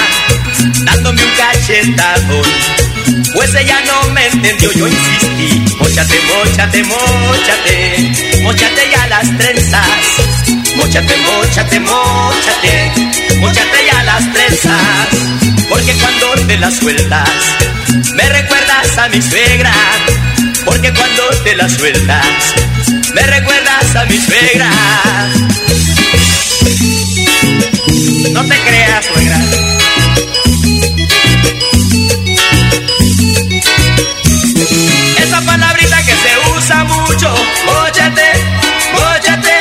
dándome un cachetado. Pues ella no me entendió, yo insistí. Móchate, móchate, móchate, móchate ya las trenzas. Móchate, móchate, móchate, móchate ya las trenzas. Porque cuando te las sueltas, me recuerdas a mi suegra. Porque cuando te las sueltas, me recuerdas a mi suegra. No te creas, suegra. Esa palabrita que se usa mucho, móchate, móchate.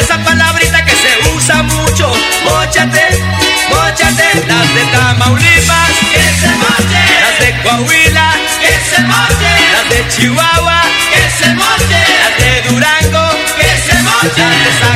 Esa palabrita que se usa mucho, móchate, móchate. Las de Tamaulipas, que se moche. Las de Coahuila, que se moche. Las de Chihuahua, que se moche. Las de Durango, que se moche.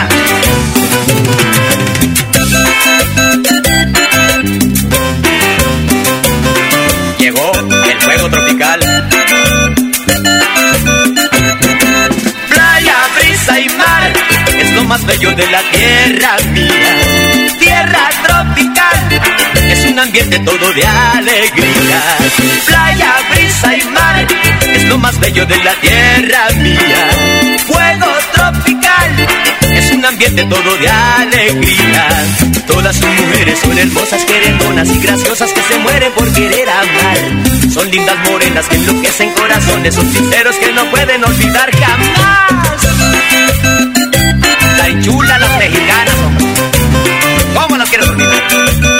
más bello de la tierra mía. Tierra tropical es un ambiente todo de alegría. Playa, brisa y mar es lo más bello de la tierra mía. Fuego tropical es un ambiente todo de alegría. Todas sus mujeres son hermosas, querendonas y graciosas que se mueren por querer amar. Son lindas morenas que enloquecen corazones, son sinceros que no pueden olvidar jamás. Tan chula las mexicanas, hombre. ¿Cómo las quieres olvidar?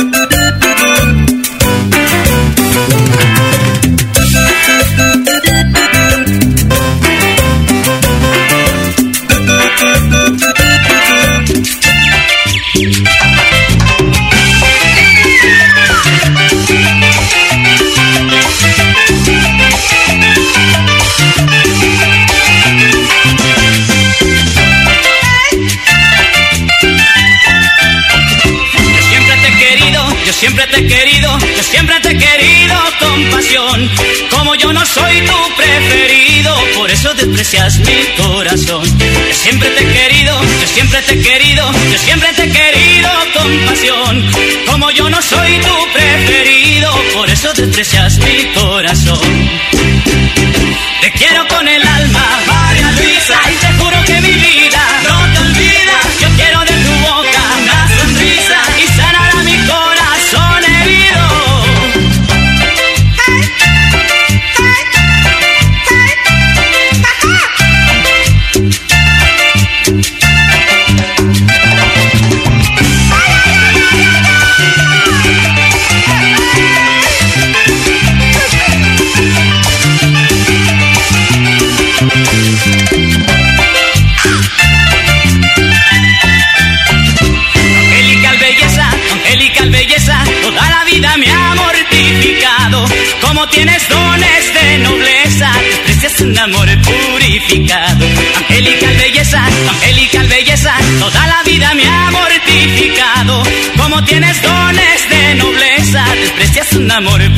Querido con pasión. Como yo no soy tu preferido, por eso desprecias mi corazón. Yo siempre te he querido, yo siempre te he querido, yo siempre te he querido con pasión. Como yo no soy tu preferido, por eso desprecias mi corazón. Te quiero con el alma, María Luisa, y te desprecias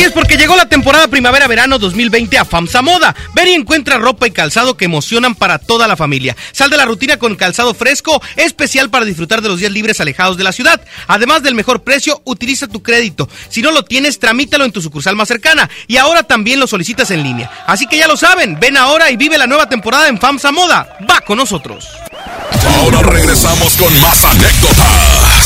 Así es porque llegó la temporada primavera-verano 2020 a FAMSA Moda. Ven y encuentra ropa y calzado que emocionan para toda la familia. Sal de la rutina con calzado fresco, especial para disfrutar de los días libres alejados de la ciudad. Además del mejor precio, utiliza tu crédito. Si no lo tienes, tramítalo en tu sucursal más cercana. Y ahora también lo solicitas en línea. Así que ya lo saben, ven ahora y vive la nueva temporada en FAMSA Moda. Va con nosotros. Ahora regresamos con más anécdotas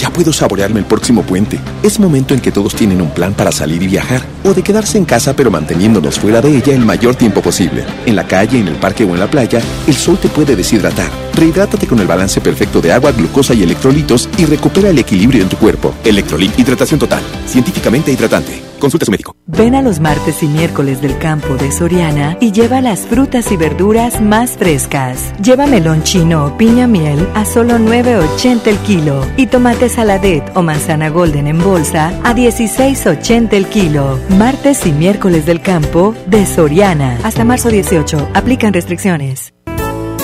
Ya puedo saborearme el próximo puente. Es momento en que todos tienen un plan para salir y viajar, o de quedarse en casa pero manteniéndonos fuera de ella el mayor tiempo posible. En la calle, en el parque o en la playa, el sol te puede deshidratar. Rehidrátate con el balance perfecto de agua, glucosa y electrolitos y recupera el equilibrio en tu cuerpo. Electrolit Hidratación Total. Científicamente hidratante. Consulta médico. Ven a los martes y miércoles del campo de Soriana y lleva las frutas y verduras más frescas. Lleva melón chino o piña miel a solo 9.80 el kilo y tomate saladet o manzana golden en bolsa a 16.80 el kilo. Martes y miércoles del campo de Soriana. Hasta marzo 18. Aplican restricciones.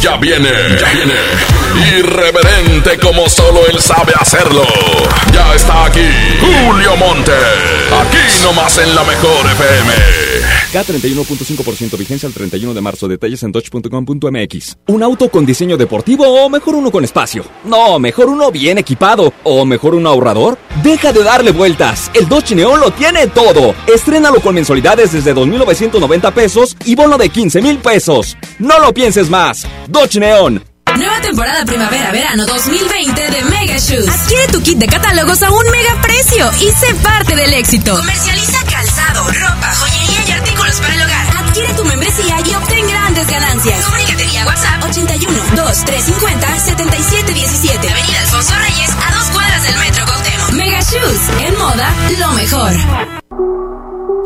Ya viene, ya viene. Irreverente como solo él sabe hacerlo. Ya está aquí Julio Monte. Aquí nomás en la mejor FM. K31.5% vigencia al 31 de marzo. Detalles en dodge.com.mx. ¿Un auto con diseño deportivo o mejor uno con espacio? No, mejor uno bien equipado. ¿O mejor un ahorrador? Deja de darle vueltas. El Dodge Neon lo tiene todo. Estrénalo con mensualidades desde 2.990 pesos y bono de 15 mil pesos. No lo pienses más. Dodge Neon. Nueva temporada primavera-verano 2020 de Mega Shoes. Adquiere tu kit de catálogos a un mega precio y sé parte del éxito. Comercializa calzado, ropa, joyería Adquiere tu membresía y obtén grandes ganancias. Comunícate vía WhatsApp 81 2350 7717. Avenida Alfonso Reyes a dos cuadras del Metro Cuauhtémoc. Mega Shoes, en moda, lo mejor.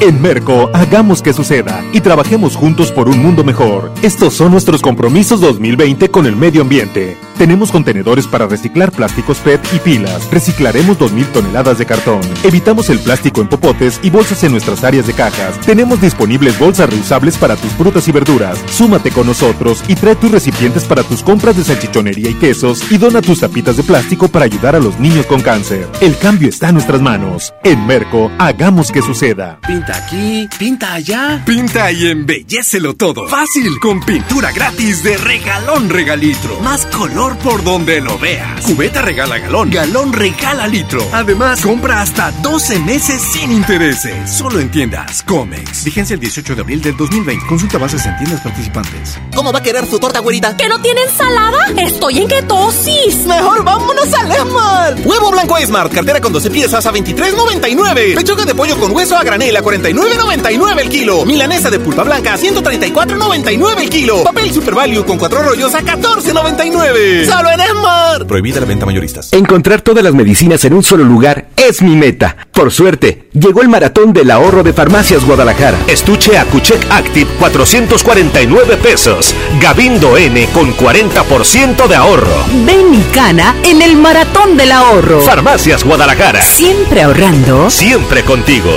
En Merco, hagamos que suceda y trabajemos juntos por un mundo mejor. Estos son nuestros compromisos 2020 con el medio ambiente. Tenemos contenedores para reciclar plásticos PET y pilas. Reciclaremos 2.000 toneladas de cartón. Evitamos el plástico en popotes y bolsas en nuestras áreas de cajas. Tenemos disponibles bolsas reusables para tus frutas y verduras. Súmate con nosotros y trae tus recipientes para tus compras de salchichonería y quesos y dona tus tapitas de plástico para ayudar a los niños con cáncer. El cambio está en nuestras manos. En Merco, hagamos que suceda. Pinta aquí, pinta allá. Pinta y embellecelo todo. Fácil, con pintura gratis de regalón regalitro. Más color por donde lo veas. Cubeta regala galón, galón regala litro. Además, compra hasta 12 meses sin intereses. Solo en tiendas Comex. Vigencia el 18 de abril del 2020. Consulta bases en tiendas participantes. ¿Cómo va a querer su torta, güerita? ¿Que no tiene ensalada? Estoy en ketosis. Mejor vámonos al Esmar. Huevo blanco Smart, cartera con 12 piezas a 23.99. Pechuga de pollo con hueso a granel a 49.99 el kilo. Milanesa de pulpa blanca a 134.99 el kilo. Papel Super Value con cuatro rollos a 14.99. ¡Solo en Esmar! Prohibida la venta mayoristas. Encontrar todas las medicinas en un solo lugar es mi meta. Por suerte, llegó el maratón del ahorro de Farmacias Guadalajara. Estuche Acuchec Active 449 pesos. Gabindo N con 40% de ahorro. Ven y cana en el maratón del ahorro. Farmacias Guadalajara. Siempre ahorrando. Siempre contigo.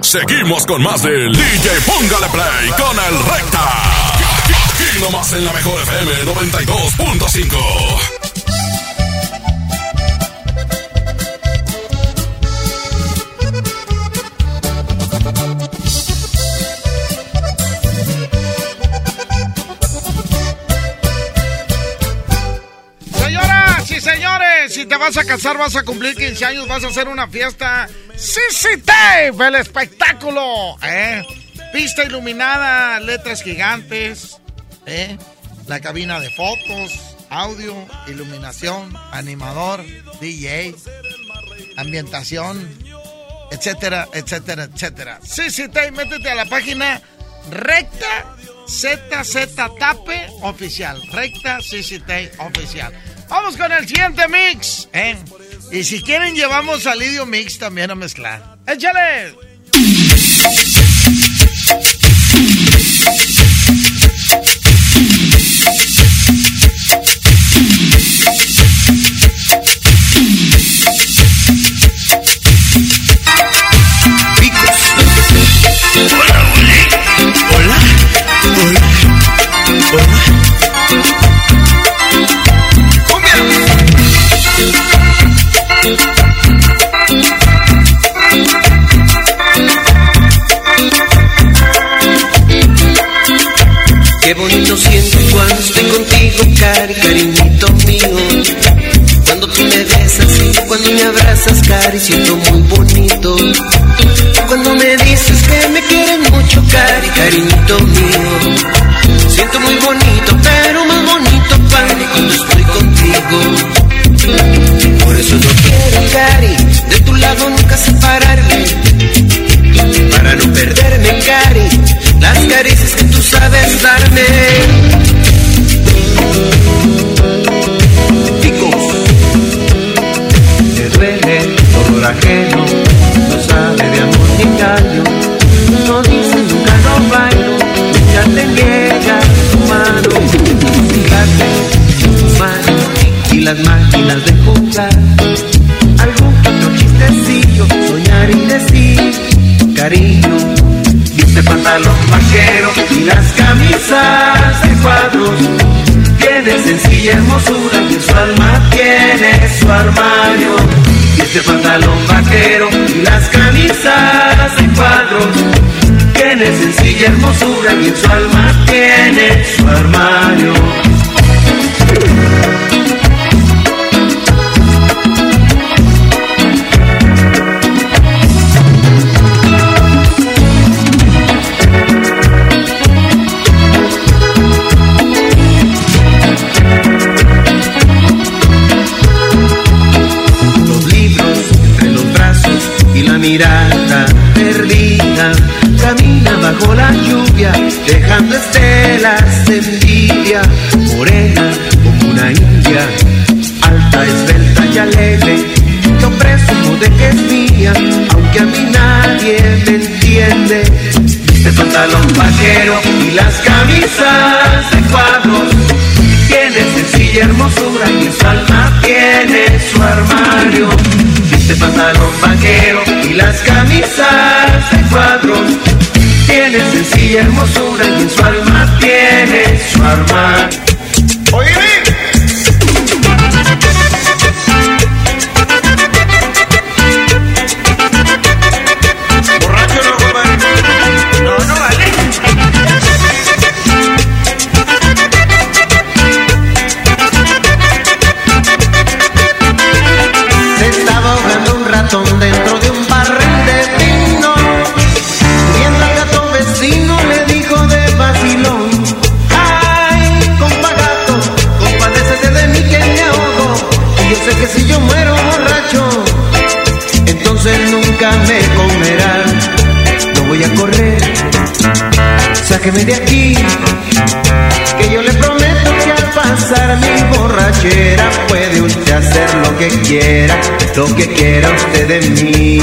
Seguimos con más del DJ Póngale Play con el Recta. Nomás en la mejor FM 92.5. Señoras y señores, si te vas a casar, vas a cumplir 15 años, vas a hacer una fiesta. CC Tape, el espectáculo. ¿eh? Pista iluminada, letras gigantes. ¿Eh? La cabina de fotos, audio, iluminación, animador, DJ, ambientación, etcétera, etcétera, etcétera. CC Tape, métete a la página recta ZZ Tape oficial. Recta CC Tape oficial. Vamos con el siguiente mix. ¿eh? Y si quieren, llevamos a Lidio Mix también a mezclar. ¡Échale! Hola, hola, Qué bonito siento cuando estoy contigo, cari, cariñito mío. Cuando tú me besas y cuando me abrazas, cari, siento muy bonito. Cuando me dices que me quieres mucho, cari, cariñito mío. ayudarme. Chicos, te duele todo lo ajeno, no sabe de amor ni engaño, no dice nunca no bailo, ya te niega tu mano, tu mano y las máquinas de jugar, algún chistecillo, soñar y decir cariño. Pantalón vaquero y las camisas de cuadros. Tiene sencilla hermosura y en su alma tiene su armario. Viste pantalón vaquero y las camisas de cuadros. Tiene sencilla hermosura y en su alma tiene su armario. Sencilla hermosura y en su alma tiene su armario. Hacer lo que quiera, lo que quiera usted de mí.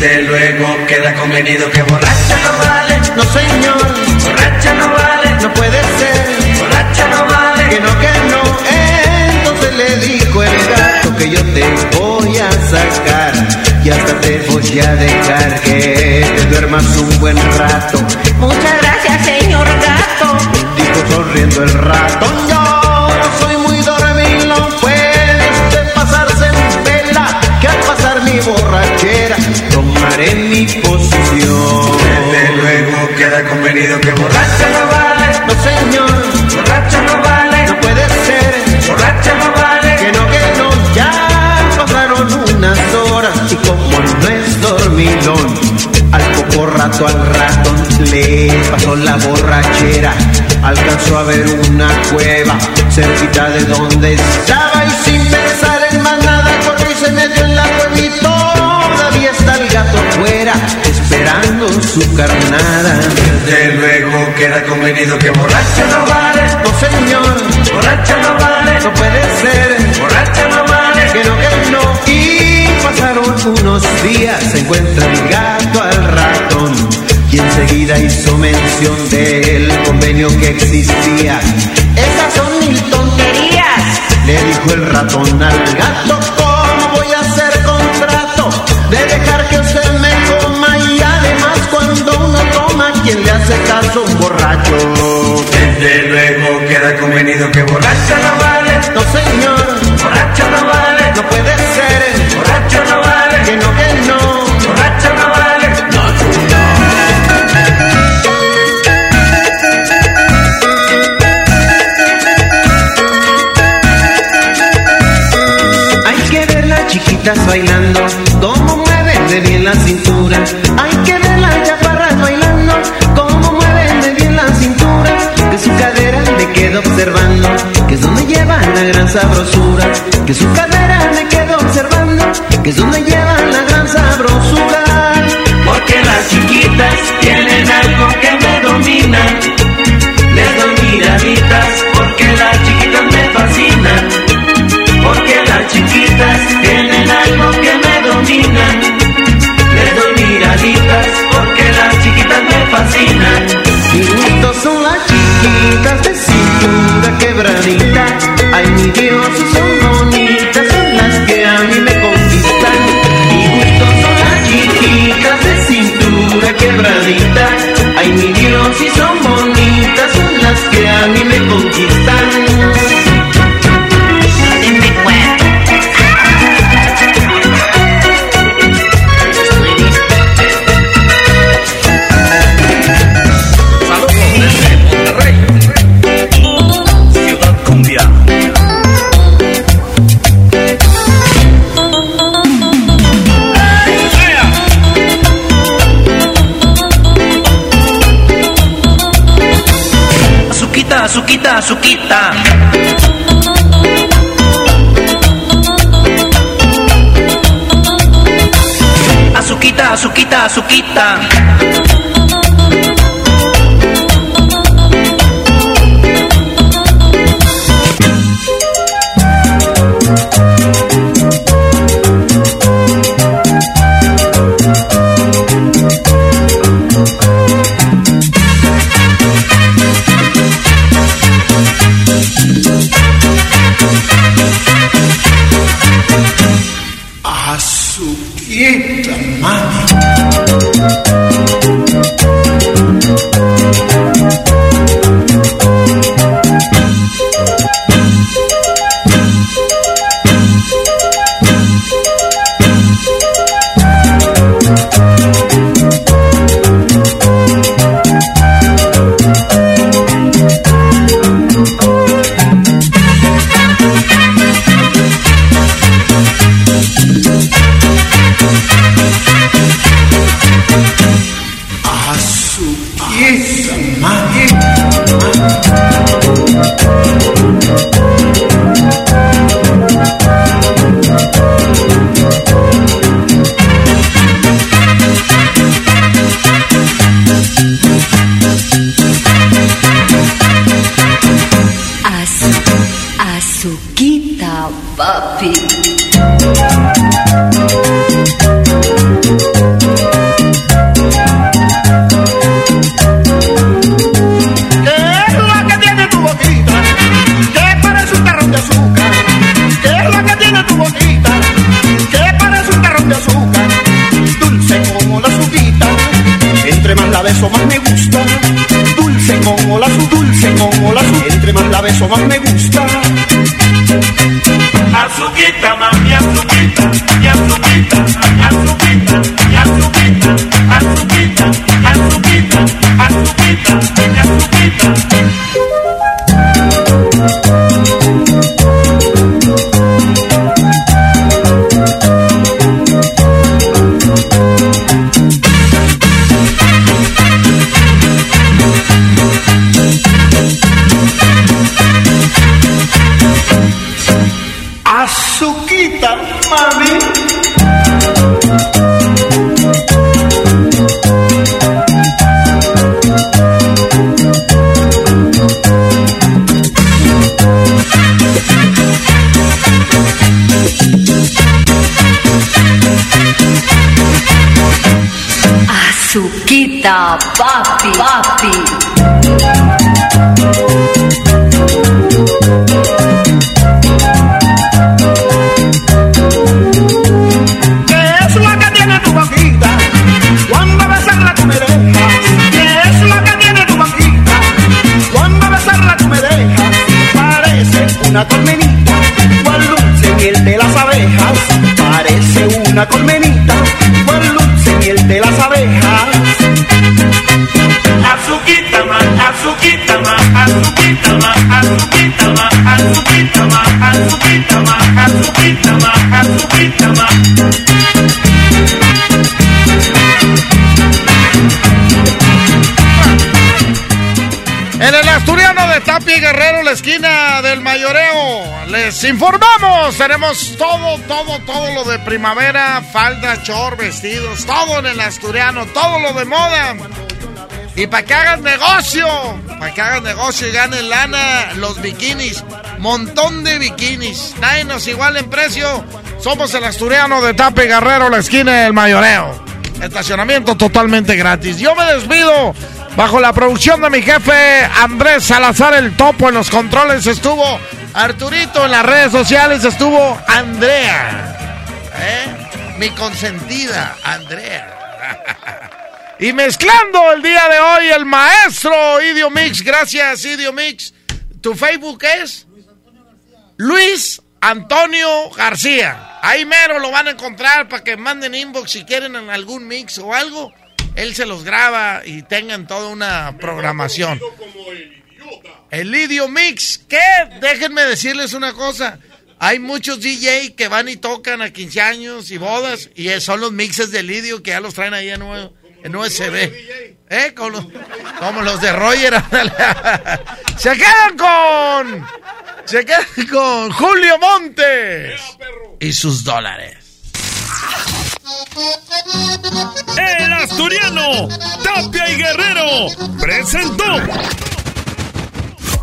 Desde luego queda convenido que borracha no vale, no señor, borracha no vale, no puede ser, borracha no vale, que no, que no. Entonces le dijo el gato que yo te voy a sacar y hasta te voy a dejar que te duermas un buen rato. Muchas gracias, señor gato. Dijo sonriendo el ratón, yo convenido que borracha no vale, no señor, borracha no vale, no puede ser, borracha no vale, que no, que no, ya pasaron unas horas y como no es dormilón, al poco rato al ratón le pasó la borrachera, alcanzó a ver una cueva cerquita de donde estaba y sin pensar en más nada corrió y se metió en la cueva y todavía está el gato afuera esperando su carnada. Desde luego queda convenido que borracha no vale, no señor, borracha no vale, no puede ser, borracha no vale, que no, que no. Y pasaron unos días, se encuentra el gato al ratón y enseguida hizo mención del convenio que existía. Esas son mil tonterías, le dijo el ratón al gato. ¿Cómo voy a hacer contrato de dejar que usted me coma? Y además, cuando uno toma, ¿quién le hace caso un borracho? Desde luego queda convenido que borracha no vale, no señor, borracha no vale, no puede ser, borracha no vale, que no, que no, borracha no vale, no, Hay que ver las chiquitas bailando, cómo mueven de bien la cintura. Hay que ver las chaparras bailando, cómo mueven de bien la cintura. Que su cadera me quedo observando, que es donde llevan la gran sabrosura. Que su cadera me quedo observando, que es donde llevan la gran sabrosura. Porque las chiquitas tienen algo que me domina. Les doy miraditas azuquita, azuquita. Azuquita, azuquita. Beso más me gusta. Dulce como su dulce como su. Entre más la beso más me gusta. Azuquita, mami, azuquita, y azuquita, azuquita, y azuquita, azuquita, azuquita, azuquita. Azuquita, les informamos. Tenemos todo, todo, todo lo de primavera, falda, short, vestidos, todo en el Asturiano, todo lo de moda. Y para que hagan negocio, para que hagan negocio y ganen lana, los bikinis, montón de bikinis. Nadie nos iguala en precio. Somos el Asturiano de Tapi Guerrero, la esquina del mayoreo. Estacionamiento totalmente gratis. Yo me despido. Bajo la producción de mi jefe Andrés Salazar el Topo en los controles estuvo Arturito en las redes sociales estuvo Andrea. ¿eh? Mi consentida, Andrea. y mezclando el día de hoy el maestro Idio Mix. Gracias, Idio Mix. ¿Tu Facebook es? Luis Antonio García. Ahí mero lo van a encontrar para que manden inbox si quieren en algún mix o algo. Él se los graba y tengan toda una programación. El Idio Mix, ¿qué? Déjenme decirles una cosa. Hay muchos DJ que van y tocan a 15 años y bodas y son los mixes del Idio que ya los traen ahí en, nuevo- en USB. ¿Eh? Como los, como los de Roger. Se quedan con. Se quedan con Julio Montes. Y sus dólares. El asturiano Tapia y Guerrero presentó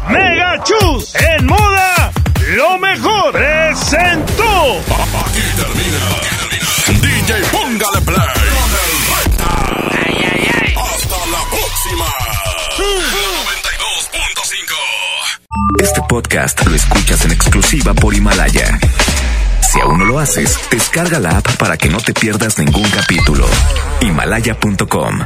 Mega Chus en moda lo mejor presentó Aquí termina. DJ, póngale play. ay, ay, ay. Hasta la próxima. 92.5. Este podcast lo escuchas en exclusiva por Himalaya. Si aún no lo haces, descarga la app para que no te pierdas ningún capítulo. Himalaya.com